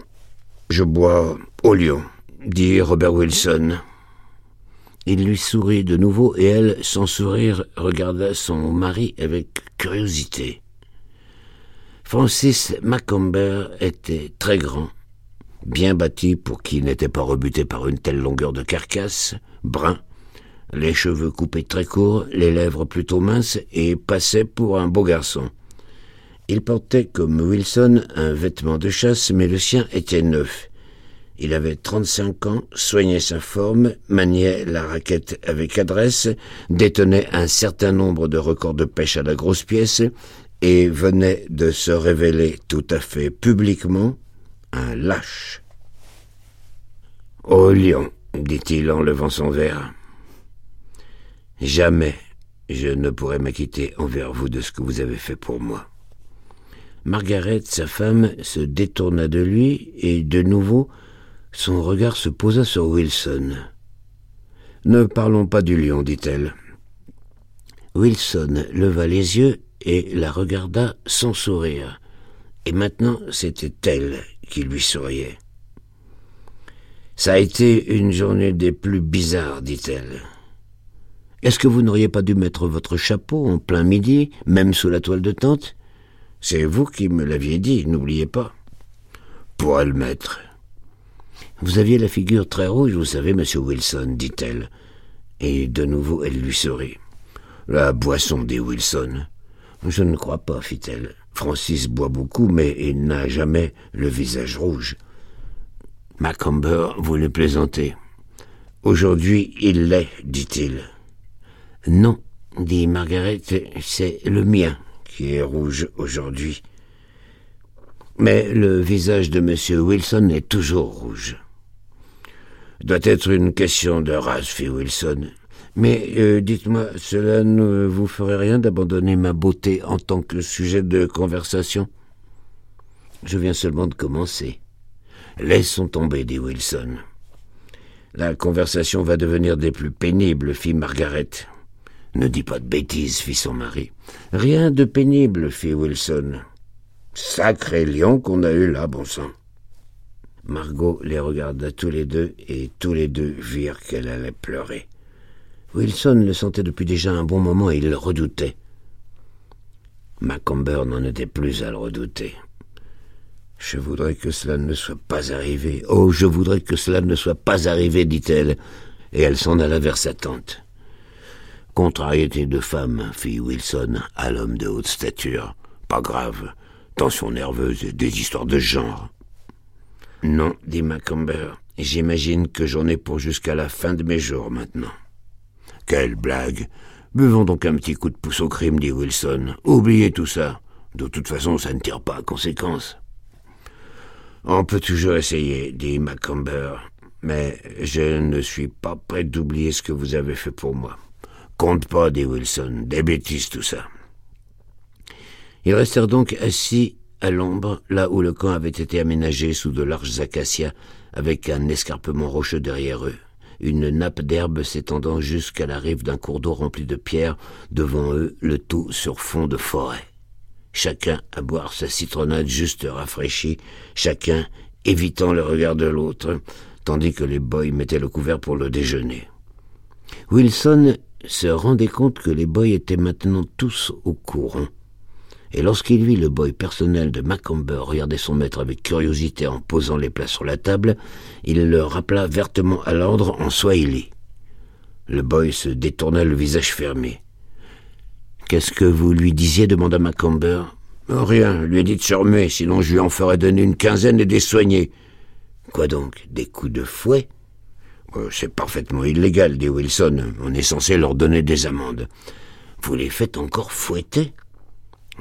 je bois au lion, dit Robert Wilson. Il lui sourit de nouveau et elle, sans sourire, regarda son mari avec curiosité. Francis Macomber était très grand, bien bâti pour qui n'était pas rebuté par une telle longueur de carcasse, brun, les cheveux coupés très courts, les lèvres plutôt minces et passait pour un beau garçon. Il portait comme Wilson un vêtement de chasse, mais le sien était neuf. Il avait trente-cinq ans, soignait sa forme, maniait la raquette avec adresse, détenait un certain nombre de records de pêche à la grosse pièce, et venait de se révéler tout à fait publiquement un lâche. Ô lion, dit-il en levant son verre, jamais je ne pourrai m'acquitter envers vous de ce que vous avez fait pour moi. Margaret, sa femme, se détourna de lui, et de nouveau son regard se posa sur Wilson. Ne parlons pas du lion, dit-elle. Wilson leva les yeux et la regarda sans sourire. Et maintenant c'était elle qui lui souriait. Ça a été une journée des plus bizarres, dit-elle. Est-ce que vous n'auriez pas dû mettre votre chapeau en plein midi, même sous la toile de tente? C'est vous qui me l'aviez dit, n'oubliez pas. Pour le mettre. Vous aviez la figure très rouge, vous savez, monsieur Wilson, dit-elle. Et de nouveau elle lui sourit. La boisson, dit Wilson. Je ne crois pas, fit-elle. Francis boit beaucoup, mais il n'a jamais le visage rouge. Macomber voulait plaisanter. Aujourd'hui, il l'est, dit-il. Non, dit Margaret, c'est le mien qui est rouge aujourd'hui. Mais le visage de M. Wilson est toujours rouge. Doit être une question de race, fit Wilson. Mais euh, dites-moi, cela ne vous ferait rien d'abandonner ma beauté en tant que sujet de conversation? Je viens seulement de commencer. Laissons tomber, dit Wilson. La conversation va devenir des plus pénibles, fit Margaret. Ne dis pas de bêtises, fit son mari. Rien de pénible, fit Wilson. Sacré lion qu'on a eu là, bon sang. Margot les regarda tous les deux, et tous les deux virent qu'elle allait pleurer. Wilson le sentait depuis déjà un bon moment et il le redoutait. Macomber n'en était plus à le redouter. Je voudrais que cela ne soit pas arrivé. Oh, je voudrais que cela ne soit pas arrivé, dit-elle, et elle s'en alla vers sa tante. Contrariété de femme, fit Wilson à l'homme de haute stature. Pas grave. Tension nerveuse et des histoires de genre. Non, dit Macomber. J'imagine que j'en ai pour jusqu'à la fin de mes jours maintenant. Quelle blague. Buvons donc un petit coup de pouce au crime, dit Wilson. Oubliez tout ça. De toute façon, ça ne tire pas à conséquence. On peut toujours essayer, dit Macomber. Mais je ne suis pas prêt d'oublier ce que vous avez fait pour moi. Compte pas, dit Wilson, des bêtises tout ça. Ils restèrent donc assis à l'ombre, là où le camp avait été aménagé sous de larges acacias, avec un escarpement rocheux derrière eux, une nappe d'herbe s'étendant jusqu'à la rive d'un cours d'eau rempli de pierres, devant eux, le tout sur fond de forêt. chacun à boire sa citronnade juste rafraîchie, chacun évitant le regard de l'autre, tandis que les boys mettaient le couvert pour le déjeuner. Wilson se rendait compte que les boys étaient maintenant tous au courant. Et lorsqu'il vit le boy personnel de Macomber regarder son maître avec curiosité en posant les plats sur la table, il le rappela vertement à l'ordre en swahili. Le boy se détourna le visage fermé. Qu'est-ce que vous lui disiez? demanda Macomber. Oh, rien, lui dit de se remuer, sinon je lui en ferais donner une quinzaine et des soignés. Quoi donc Des coups de fouet? Euh, C'est parfaitement illégal, dit Wilson. On est censé leur donner des amendes. Vous les faites encore fouetter?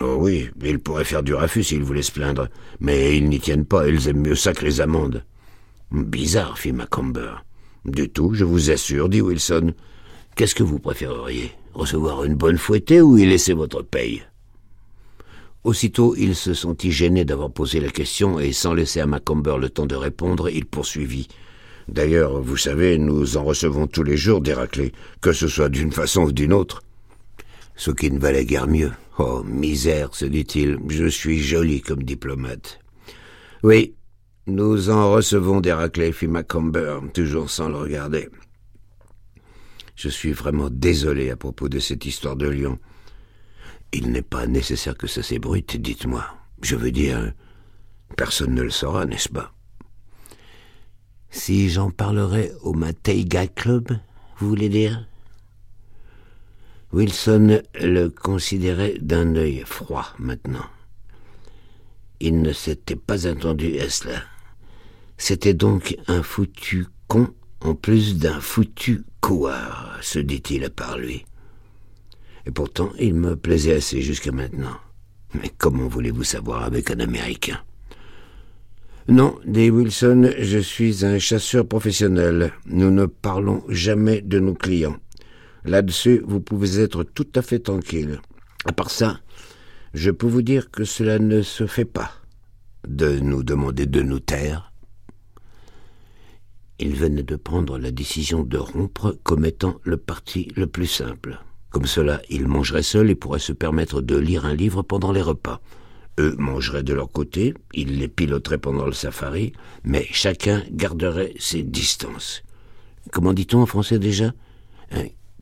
Oh oui, ils pourraient faire du raffut s'ils voulaient se plaindre. Mais ils n'y tiennent pas, ils aiment mieux ça que les amendes. Bizarre, fit Macomber. Du tout, je vous assure, dit Wilson. Qu'est-ce que vous préféreriez Recevoir une bonne fouettée ou y laisser votre paye? Aussitôt, il se sentit gêné d'avoir posé la question et sans laisser à Macomber le temps de répondre, il poursuivit. D'ailleurs, vous savez, nous en recevons tous les jours des raclés, que ce soit d'une façon ou d'une autre. Ce qui ne valait guère mieux. Oh, misère, se dit-il, je suis joli comme diplomate. Oui, nous en recevons des raclés, fit Macomber, toujours sans le regarder. Je suis vraiment désolé à propos de cette histoire de lion. Il n'est pas nécessaire que ça s'ébrute, dites-moi. Je veux dire, personne ne le saura, n'est-ce pas? Si j'en parlerai au Mateiga Club, vous voulez dire? Wilson le considérait d'un œil froid maintenant. Il ne s'était pas attendu à cela. C'était donc un foutu con en plus d'un foutu couard, se dit-il à part lui. Et pourtant, il me plaisait assez jusqu'à maintenant. Mais comment voulez-vous savoir avec un Américain? Non, dit Wilson, je suis un chasseur professionnel. Nous ne parlons jamais de nos clients. Là-dessus, vous pouvez être tout à fait tranquille. À part ça, je peux vous dire que cela ne se fait pas. De nous demander de nous taire. Il venait de prendre la décision de rompre comme étant le parti le plus simple. Comme cela, il mangerait seul et pourrait se permettre de lire un livre pendant les repas. Eux mangeraient de leur côté, il les piloterait pendant le safari, mais chacun garderait ses distances. Comment dit-on en français déjà?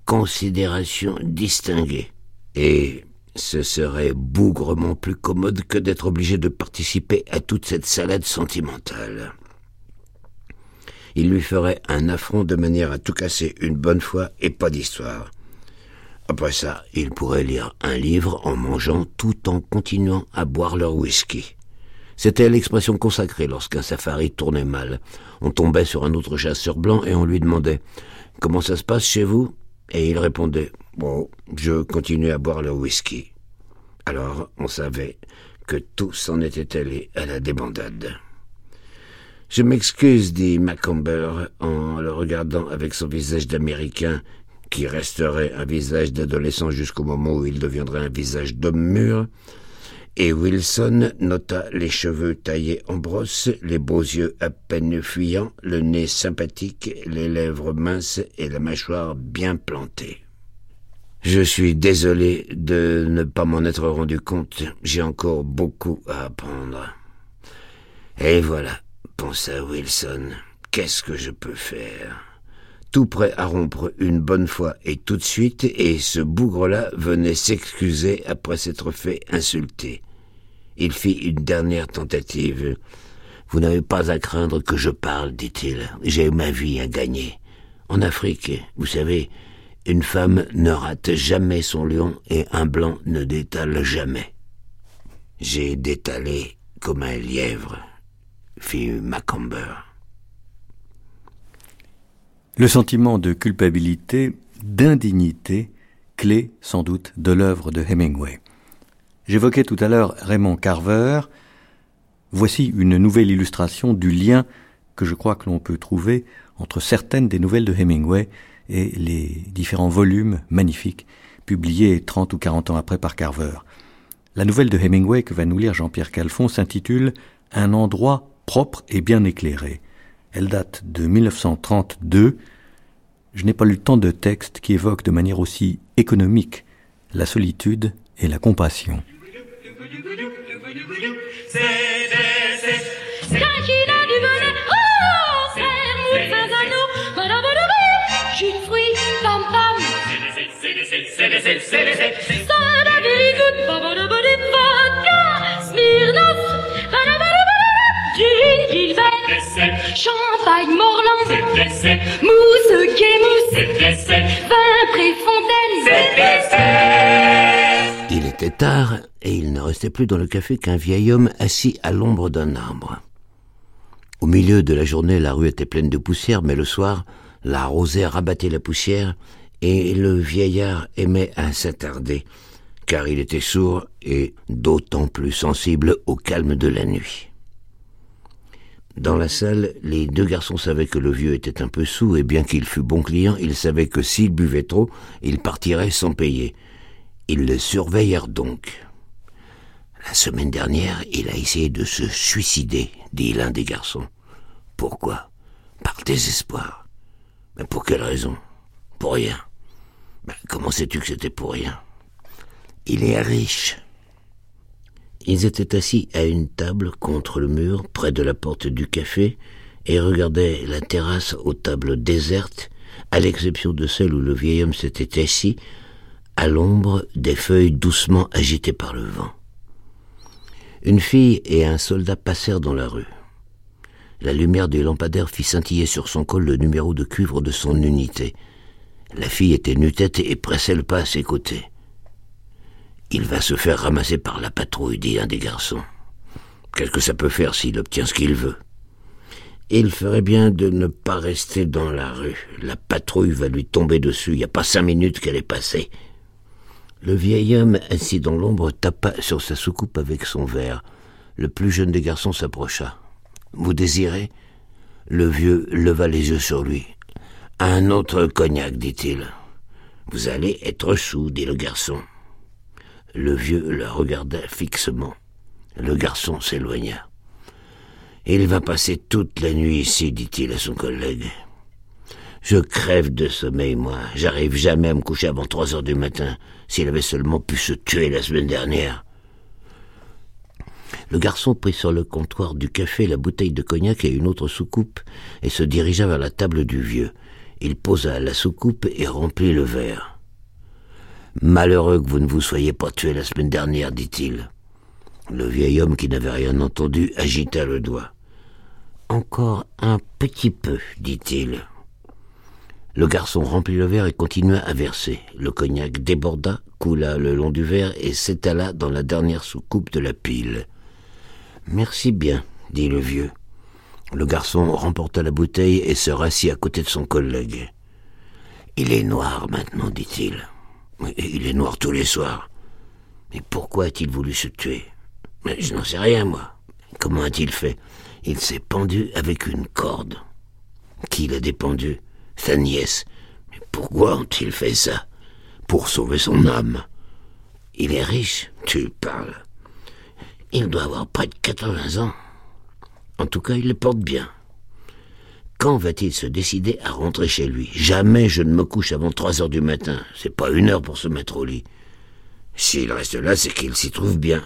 Considération distinguée. Et ce serait bougrement plus commode que d'être obligé de participer à toute cette salade sentimentale. Il lui ferait un affront de manière à tout casser une bonne fois et pas d'histoire. Après ça, ils pourraient lire un livre en mangeant tout en continuant à boire leur whisky. C'était l'expression consacrée lorsqu'un safari tournait mal. On tombait sur un autre chasseur blanc et on lui demandait Comment ça se passe chez vous? Et il répondait Bon, je continue à boire le whisky. Alors on savait que tout s'en était allé à la débandade. Je m'excuse, dit Macomber en le regardant avec son visage d'Américain qui resterait un visage d'adolescent jusqu'au moment où il deviendrait un visage d'homme mûr, et Wilson nota les cheveux taillés en brosse, les beaux yeux à peine fuyants, le nez sympathique, les lèvres minces et la mâchoire bien plantée. Je suis désolé de ne pas m'en être rendu compte, j'ai encore beaucoup à apprendre. Et voilà, pensa Wilson, qu'est-ce que je peux faire? Tout prêt à rompre une bonne fois et tout de suite, et ce bougre-là venait s'excuser après s'être fait insulter. Il fit une dernière tentative. Vous n'avez pas à craindre que je parle, dit-il. J'ai ma vie à gagner. En Afrique, vous savez, une femme ne rate jamais son lion et un blanc ne détale jamais. J'ai détalé comme un lièvre, fit Macomber. Le sentiment de culpabilité, d'indignité, clé sans doute de l'œuvre de Hemingway. J'évoquais tout à l'heure Raymond Carver. Voici une nouvelle illustration du lien que je crois que l'on peut trouver entre certaines des nouvelles de Hemingway et les différents volumes magnifiques publiés 30 ou 40 ans après par Carver. La nouvelle de Hemingway que va nous lire Jean-Pierre Calfon s'intitule Un endroit propre et bien éclairé. Elle date de 1932 je n'ai pas lu tant de textes qui évoquent de manière aussi économique la solitude et la compassion. Champagne Morland, mousse Kémousse, vin Préfontaine. Il était tard et il ne restait plus dans le café qu'un vieil homme assis à l'ombre d'un arbre. Au milieu de la journée, la rue était pleine de poussière, mais le soir, la rosée rabattait la poussière et le vieillard aimait à s'attarder, car il était sourd et d'autant plus sensible au calme de la nuit. Dans la salle, les deux garçons savaient que le vieux était un peu sous, et bien qu'il fût bon client, ils savaient que s'il buvait trop, il partirait sans payer. Ils le surveillèrent donc. La semaine dernière, il a essayé de se suicider, dit l'un des garçons. Pourquoi? Par désespoir. Mais pour quelle raison? Pour rien. Ben, comment sais-tu que c'était pour rien? Il est riche. Ils étaient assis à une table contre le mur, près de la porte du café, et regardaient la terrasse aux tables désertes, à l'exception de celle où le vieil homme s'était assis, à l'ombre des feuilles doucement agitées par le vent. Une fille et un soldat passèrent dans la rue. La lumière des lampadaires fit scintiller sur son col le numéro de cuivre de son unité. La fille était nu-tête et pressait le pas à ses côtés. Il va se faire ramasser par la patrouille, dit un des garçons. Qu'est-ce que ça peut faire s'il obtient ce qu'il veut? Il ferait bien de ne pas rester dans la rue. La patrouille va lui tomber dessus. Il n'y a pas cinq minutes qu'elle est passée. Le vieil homme, assis dans l'ombre, tapa sur sa soucoupe avec son verre. Le plus jeune des garçons s'approcha. Vous désirez? Le vieux leva les yeux sur lui. Un autre cognac, dit-il. Vous allez être sous, dit le garçon. Le vieux la regarda fixement. Le garçon s'éloigna. Il va passer toute la nuit ici, dit-il à son collègue. Je crève de sommeil, moi. J'arrive jamais à me coucher avant trois heures du matin. S'il avait seulement pu se tuer la semaine dernière. Le garçon prit sur le comptoir du café la bouteille de cognac et une autre soucoupe et se dirigea vers la table du vieux. Il posa la soucoupe et remplit le verre. Malheureux que vous ne vous soyez pas tué la semaine dernière, dit-il. Le vieil homme qui n'avait rien entendu agita le doigt. Encore un petit peu, dit-il. Le garçon remplit le verre et continua à verser. Le cognac déborda, coula le long du verre et s'étala dans la dernière soucoupe de la pile. Merci bien, dit le vieux. Le garçon remporta la bouteille et se rassit à côté de son collègue. Il est noir maintenant, dit-il. Il est noir tous les soirs. Mais pourquoi a-t-il voulu se tuer? Je n'en sais rien, moi. Comment a-t-il fait? Il s'est pendu avec une corde. Qui l'a dépendu? Sa nièce. Mais pourquoi ont-ils fait ça? Pour sauver son âme. Il est riche, tu parles. Il doit avoir près de 80 ans. En tout cas, il le porte bien. Quand va-t-il se décider à rentrer chez lui? Jamais je ne me couche avant trois heures du matin. C'est pas une heure pour se mettre au lit. S'il reste là, c'est qu'il s'y trouve bien.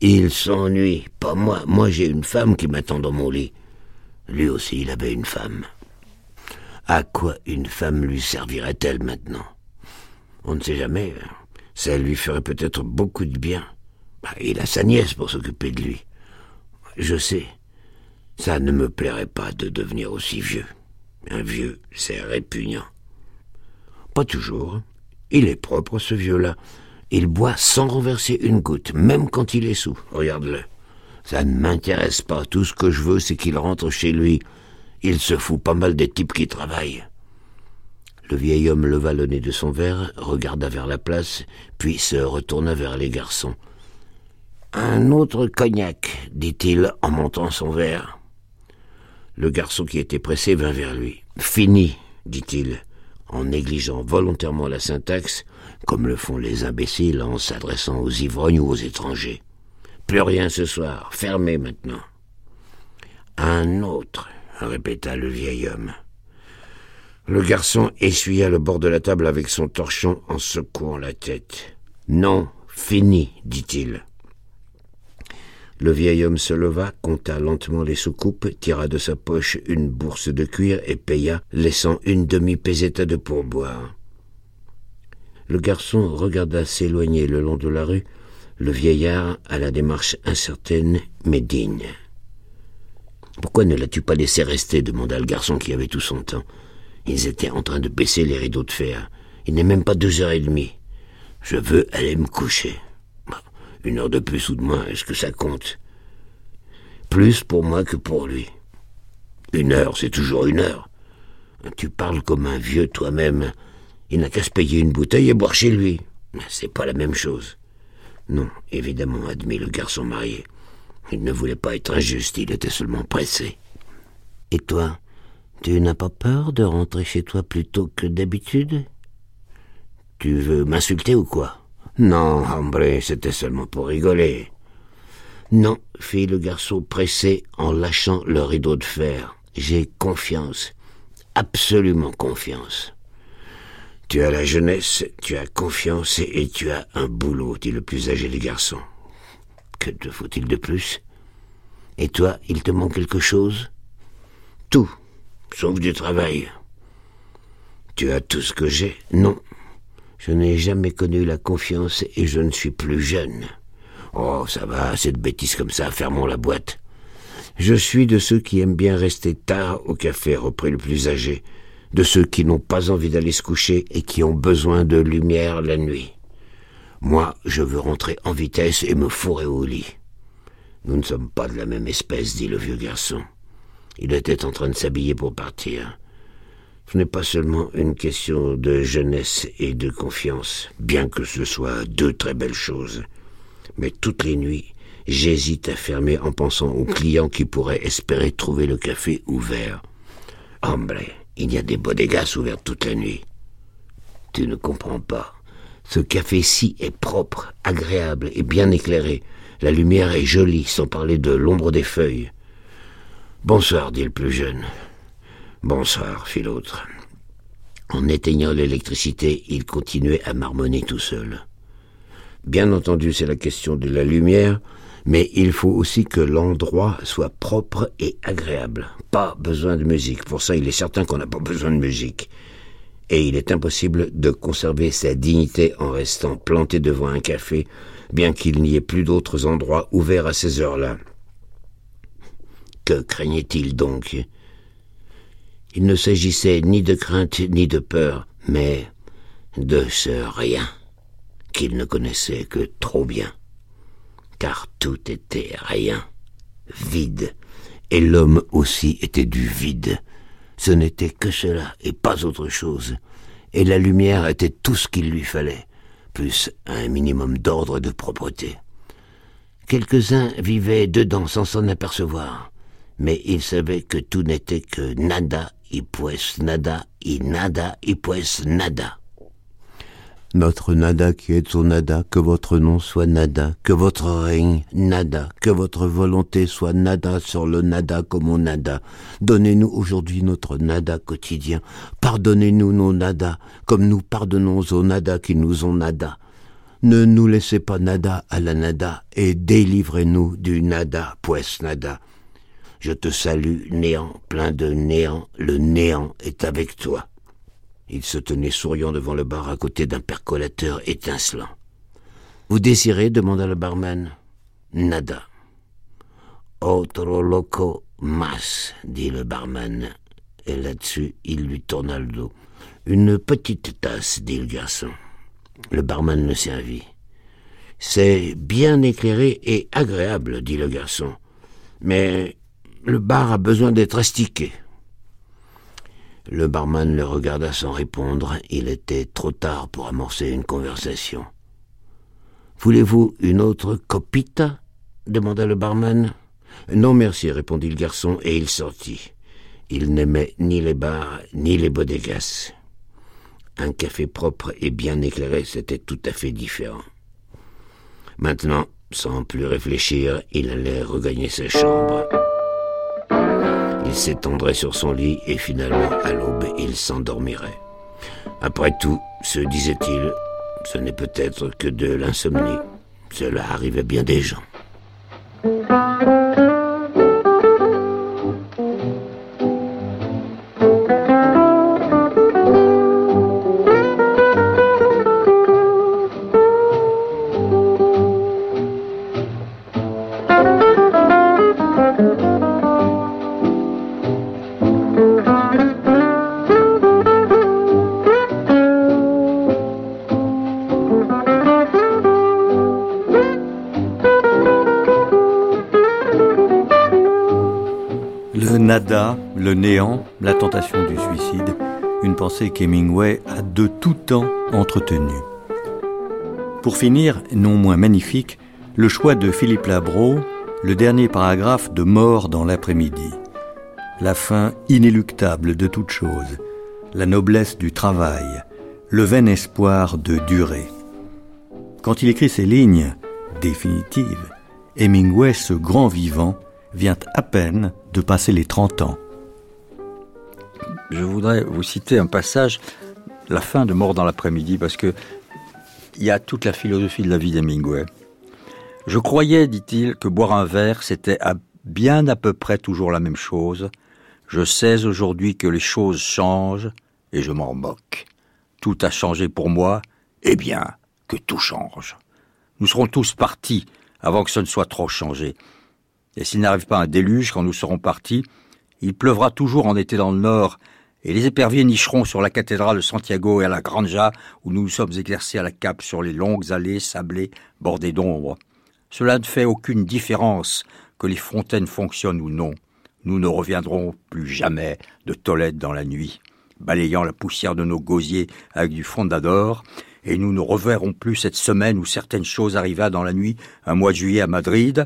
Il s'ennuie. Pas moi. Moi, j'ai une femme qui m'attend dans mon lit. Lui aussi, il avait une femme. À quoi une femme lui servirait-elle maintenant? On ne sait jamais. Ça lui ferait peut-être beaucoup de bien. Bah, il a sa nièce pour s'occuper de lui. Je sais. Ça ne me plairait pas de devenir aussi vieux. Un vieux, c'est répugnant. Pas toujours. Il est propre, ce vieux-là. Il boit sans renverser une goutte, même quand il est sous. Regarde-le. Ça ne m'intéresse pas. Tout ce que je veux, c'est qu'il rentre chez lui. Il se fout pas mal des types qui travaillent. Le vieil homme leva le nez de son verre, regarda vers la place, puis se retourna vers les garçons. Un autre cognac, dit-il en montant son verre. Le garçon qui était pressé vint vers lui. Fini, dit-il, en négligeant volontairement la syntaxe, comme le font les imbéciles en s'adressant aux ivrognes ou aux étrangers. Plus rien ce soir, fermé maintenant. Un autre, répéta le vieil homme. Le garçon essuya le bord de la table avec son torchon en secouant la tête. Non, fini, dit-il. Le vieil homme se leva, compta lentement les soucoupes, tira de sa poche une bourse de cuir et paya, laissant une demi-peseta de pourboire. Le garçon regarda s'éloigner le long de la rue le vieillard à la démarche incertaine mais digne. Pourquoi ne l'as-tu pas laissé rester? demanda le garçon qui avait tout son temps. Ils étaient en train de baisser les rideaux de fer. Il n'est même pas deux heures et demie. Je veux aller me coucher. Une heure de plus ou de moins, est-ce que ça compte? Plus pour moi que pour lui. Une heure, c'est toujours une heure. Tu parles comme un vieux toi-même. Il n'a qu'à se payer une bouteille et boire chez lui. C'est pas la même chose. Non, évidemment, admit le garçon marié. Il ne voulait pas être injuste, il était seulement pressé. Et toi, tu n'as pas peur de rentrer chez toi plus tôt que d'habitude? Tu veux m'insulter ou quoi? Non, Ambré, c'était seulement pour rigoler. Non, fit le garçon pressé en lâchant le rideau de fer. J'ai confiance, absolument confiance. Tu as la jeunesse, tu as confiance et tu as un boulot, dit le plus âgé des garçons. Que te faut-il de plus? Et toi, il te manque quelque chose? Tout, sauf du travail. Tu as tout ce que j'ai? Non. Je n'ai jamais connu la confiance et je ne suis plus jeune. Oh, ça va, cette bêtise comme ça, fermons la boîte. Je suis de ceux qui aiment bien rester tard au café, reprit le plus âgé de ceux qui n'ont pas envie d'aller se coucher et qui ont besoin de lumière la nuit. Moi, je veux rentrer en vitesse et me fourrer au lit. Nous ne sommes pas de la même espèce, dit le vieux garçon. Il était en train de s'habiller pour partir. Ce n'est pas seulement une question de jeunesse et de confiance, bien que ce soit deux très belles choses. Mais toutes les nuits, j'hésite à fermer en pensant aux clients qui pourraient espérer trouver le café ouvert. Hombre, il y a des bodegas ouvertes toute la nuit. Tu ne comprends pas. Ce café-ci est propre, agréable et bien éclairé. La lumière est jolie, sans parler de l'ombre des feuilles. Bonsoir, dit le plus jeune. Bonsoir, fit l'autre. En éteignant l'électricité, il continuait à marmonner tout seul. Bien entendu, c'est la question de la lumière, mais il faut aussi que l'endroit soit propre et agréable. Pas besoin de musique. Pour ça, il est certain qu'on n'a pas besoin de musique. Et il est impossible de conserver sa dignité en restant planté devant un café, bien qu'il n'y ait plus d'autres endroits ouverts à ces heures-là. Que craignait-il donc? Il ne s'agissait ni de crainte ni de peur, mais de ce rien qu'il ne connaissait que trop bien car tout était rien, vide, et l'homme aussi était du vide. Ce n'était que cela et pas autre chose, et la lumière était tout ce qu'il lui fallait, plus un minimum d'ordre et de propreté. Quelques-uns vivaient dedans sans s'en apercevoir, mais ils savaient que tout n'était que nada y pues nada y nada y pues nada. Notre nada qui est au nada, que votre nom soit nada, que votre règne nada, que votre volonté soit nada sur le nada comme au nada. Donnez-nous aujourd'hui notre nada quotidien. Pardonnez-nous nos nada, comme nous pardonnons aux nada qui nous ont nada. Ne nous laissez pas nada à la nada, et délivrez-nous du nada, pues nada. Je te salue, néant, plein de néant, le néant est avec toi. Il se tenait souriant devant le bar à côté d'un percolateur étincelant. Vous désirez demanda le barman. Nada. Otro loco mas, dit le barman. Et là-dessus, il lui tourna le dos. Une petite tasse, dit le garçon. Le barman le servit. C'est bien éclairé et agréable, dit le garçon. Mais le bar a besoin d'être astiqué. Le barman le regarda sans répondre. Il était trop tard pour amorcer une conversation. Voulez-vous une autre copita? demanda le barman. Non, merci, répondit le garçon, et il sortit. Il n'aimait ni les bars ni les bodegas. Un café propre et bien éclairé, c'était tout à fait différent. Maintenant, sans plus réfléchir, il allait regagner sa chambre. S'étendrait sur son lit et finalement, à l'aube, il s'endormirait. Après tout, se disait-il, ce n'est peut-être que de l'insomnie. Cela arrive à bien des gens. Le néant, la tentation du suicide, une pensée qu'Hemingway a de tout temps entretenue. Pour finir, non moins magnifique, le choix de Philippe Labro, le dernier paragraphe de Mort dans l'après-midi. La fin inéluctable de toute chose, la noblesse du travail, le vain espoir de durer. Quand il écrit ces lignes définitives, Hemingway, ce grand vivant, vient à peine de passer les 30 ans. Je voudrais vous citer un passage, la fin de Mort dans l'après-midi, parce que il y a toute la philosophie de la vie d'Hemingway. Je croyais, dit-il, que boire un verre, c'était bien à peu près toujours la même chose. Je sais aujourd'hui que les choses changent et je m'en moque. Tout a changé pour moi, eh bien, que tout change. Nous serons tous partis avant que ce ne soit trop changé. Et s'il n'arrive pas un déluge quand nous serons partis, il pleuvra toujours en été dans le nord, et les éperviers nicheront sur la cathédrale de Santiago et à la Granja, où nous nous sommes exercés à la cape sur les longues allées sablées bordées d'ombre. Cela ne fait aucune différence que les fontaines fonctionnent ou non. Nous ne reviendrons plus jamais de Tolède dans la nuit, balayant la poussière de nos gosiers avec du fondador, et nous ne reverrons plus cette semaine où certaines choses arriva dans la nuit, un mois de juillet à Madrid.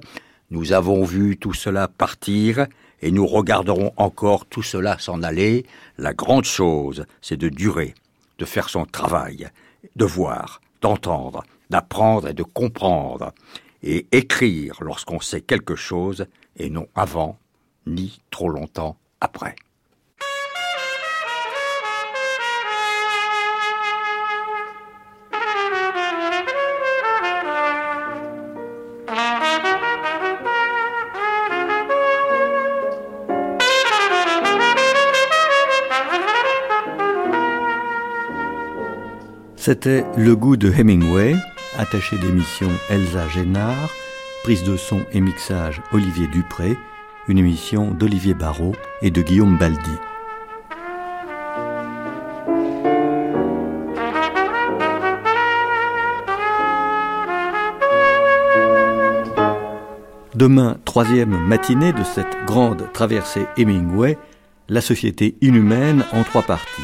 Nous avons vu tout cela partir, et nous regarderons encore tout cela s'en aller. La grande chose, c'est de durer, de faire son travail, de voir, d'entendre, d'apprendre et de comprendre, et écrire lorsqu'on sait quelque chose, et non avant, ni trop longtemps après. C'était Le goût de Hemingway, attaché d'émission Elsa Génard, prise de son et mixage Olivier Dupré, une émission d'Olivier Barrault et de Guillaume Baldi. Demain, troisième matinée de cette grande traversée Hemingway, la société inhumaine en trois parties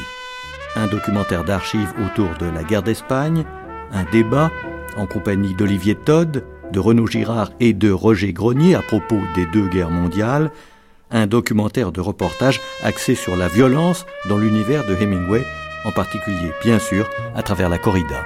un documentaire d'archives autour de la guerre d'Espagne, un débat en compagnie d'Olivier Todd, de Renaud Girard et de Roger Grenier à propos des deux guerres mondiales, un documentaire de reportage axé sur la violence dans l'univers de Hemingway, en particulier bien sûr à travers la corrida.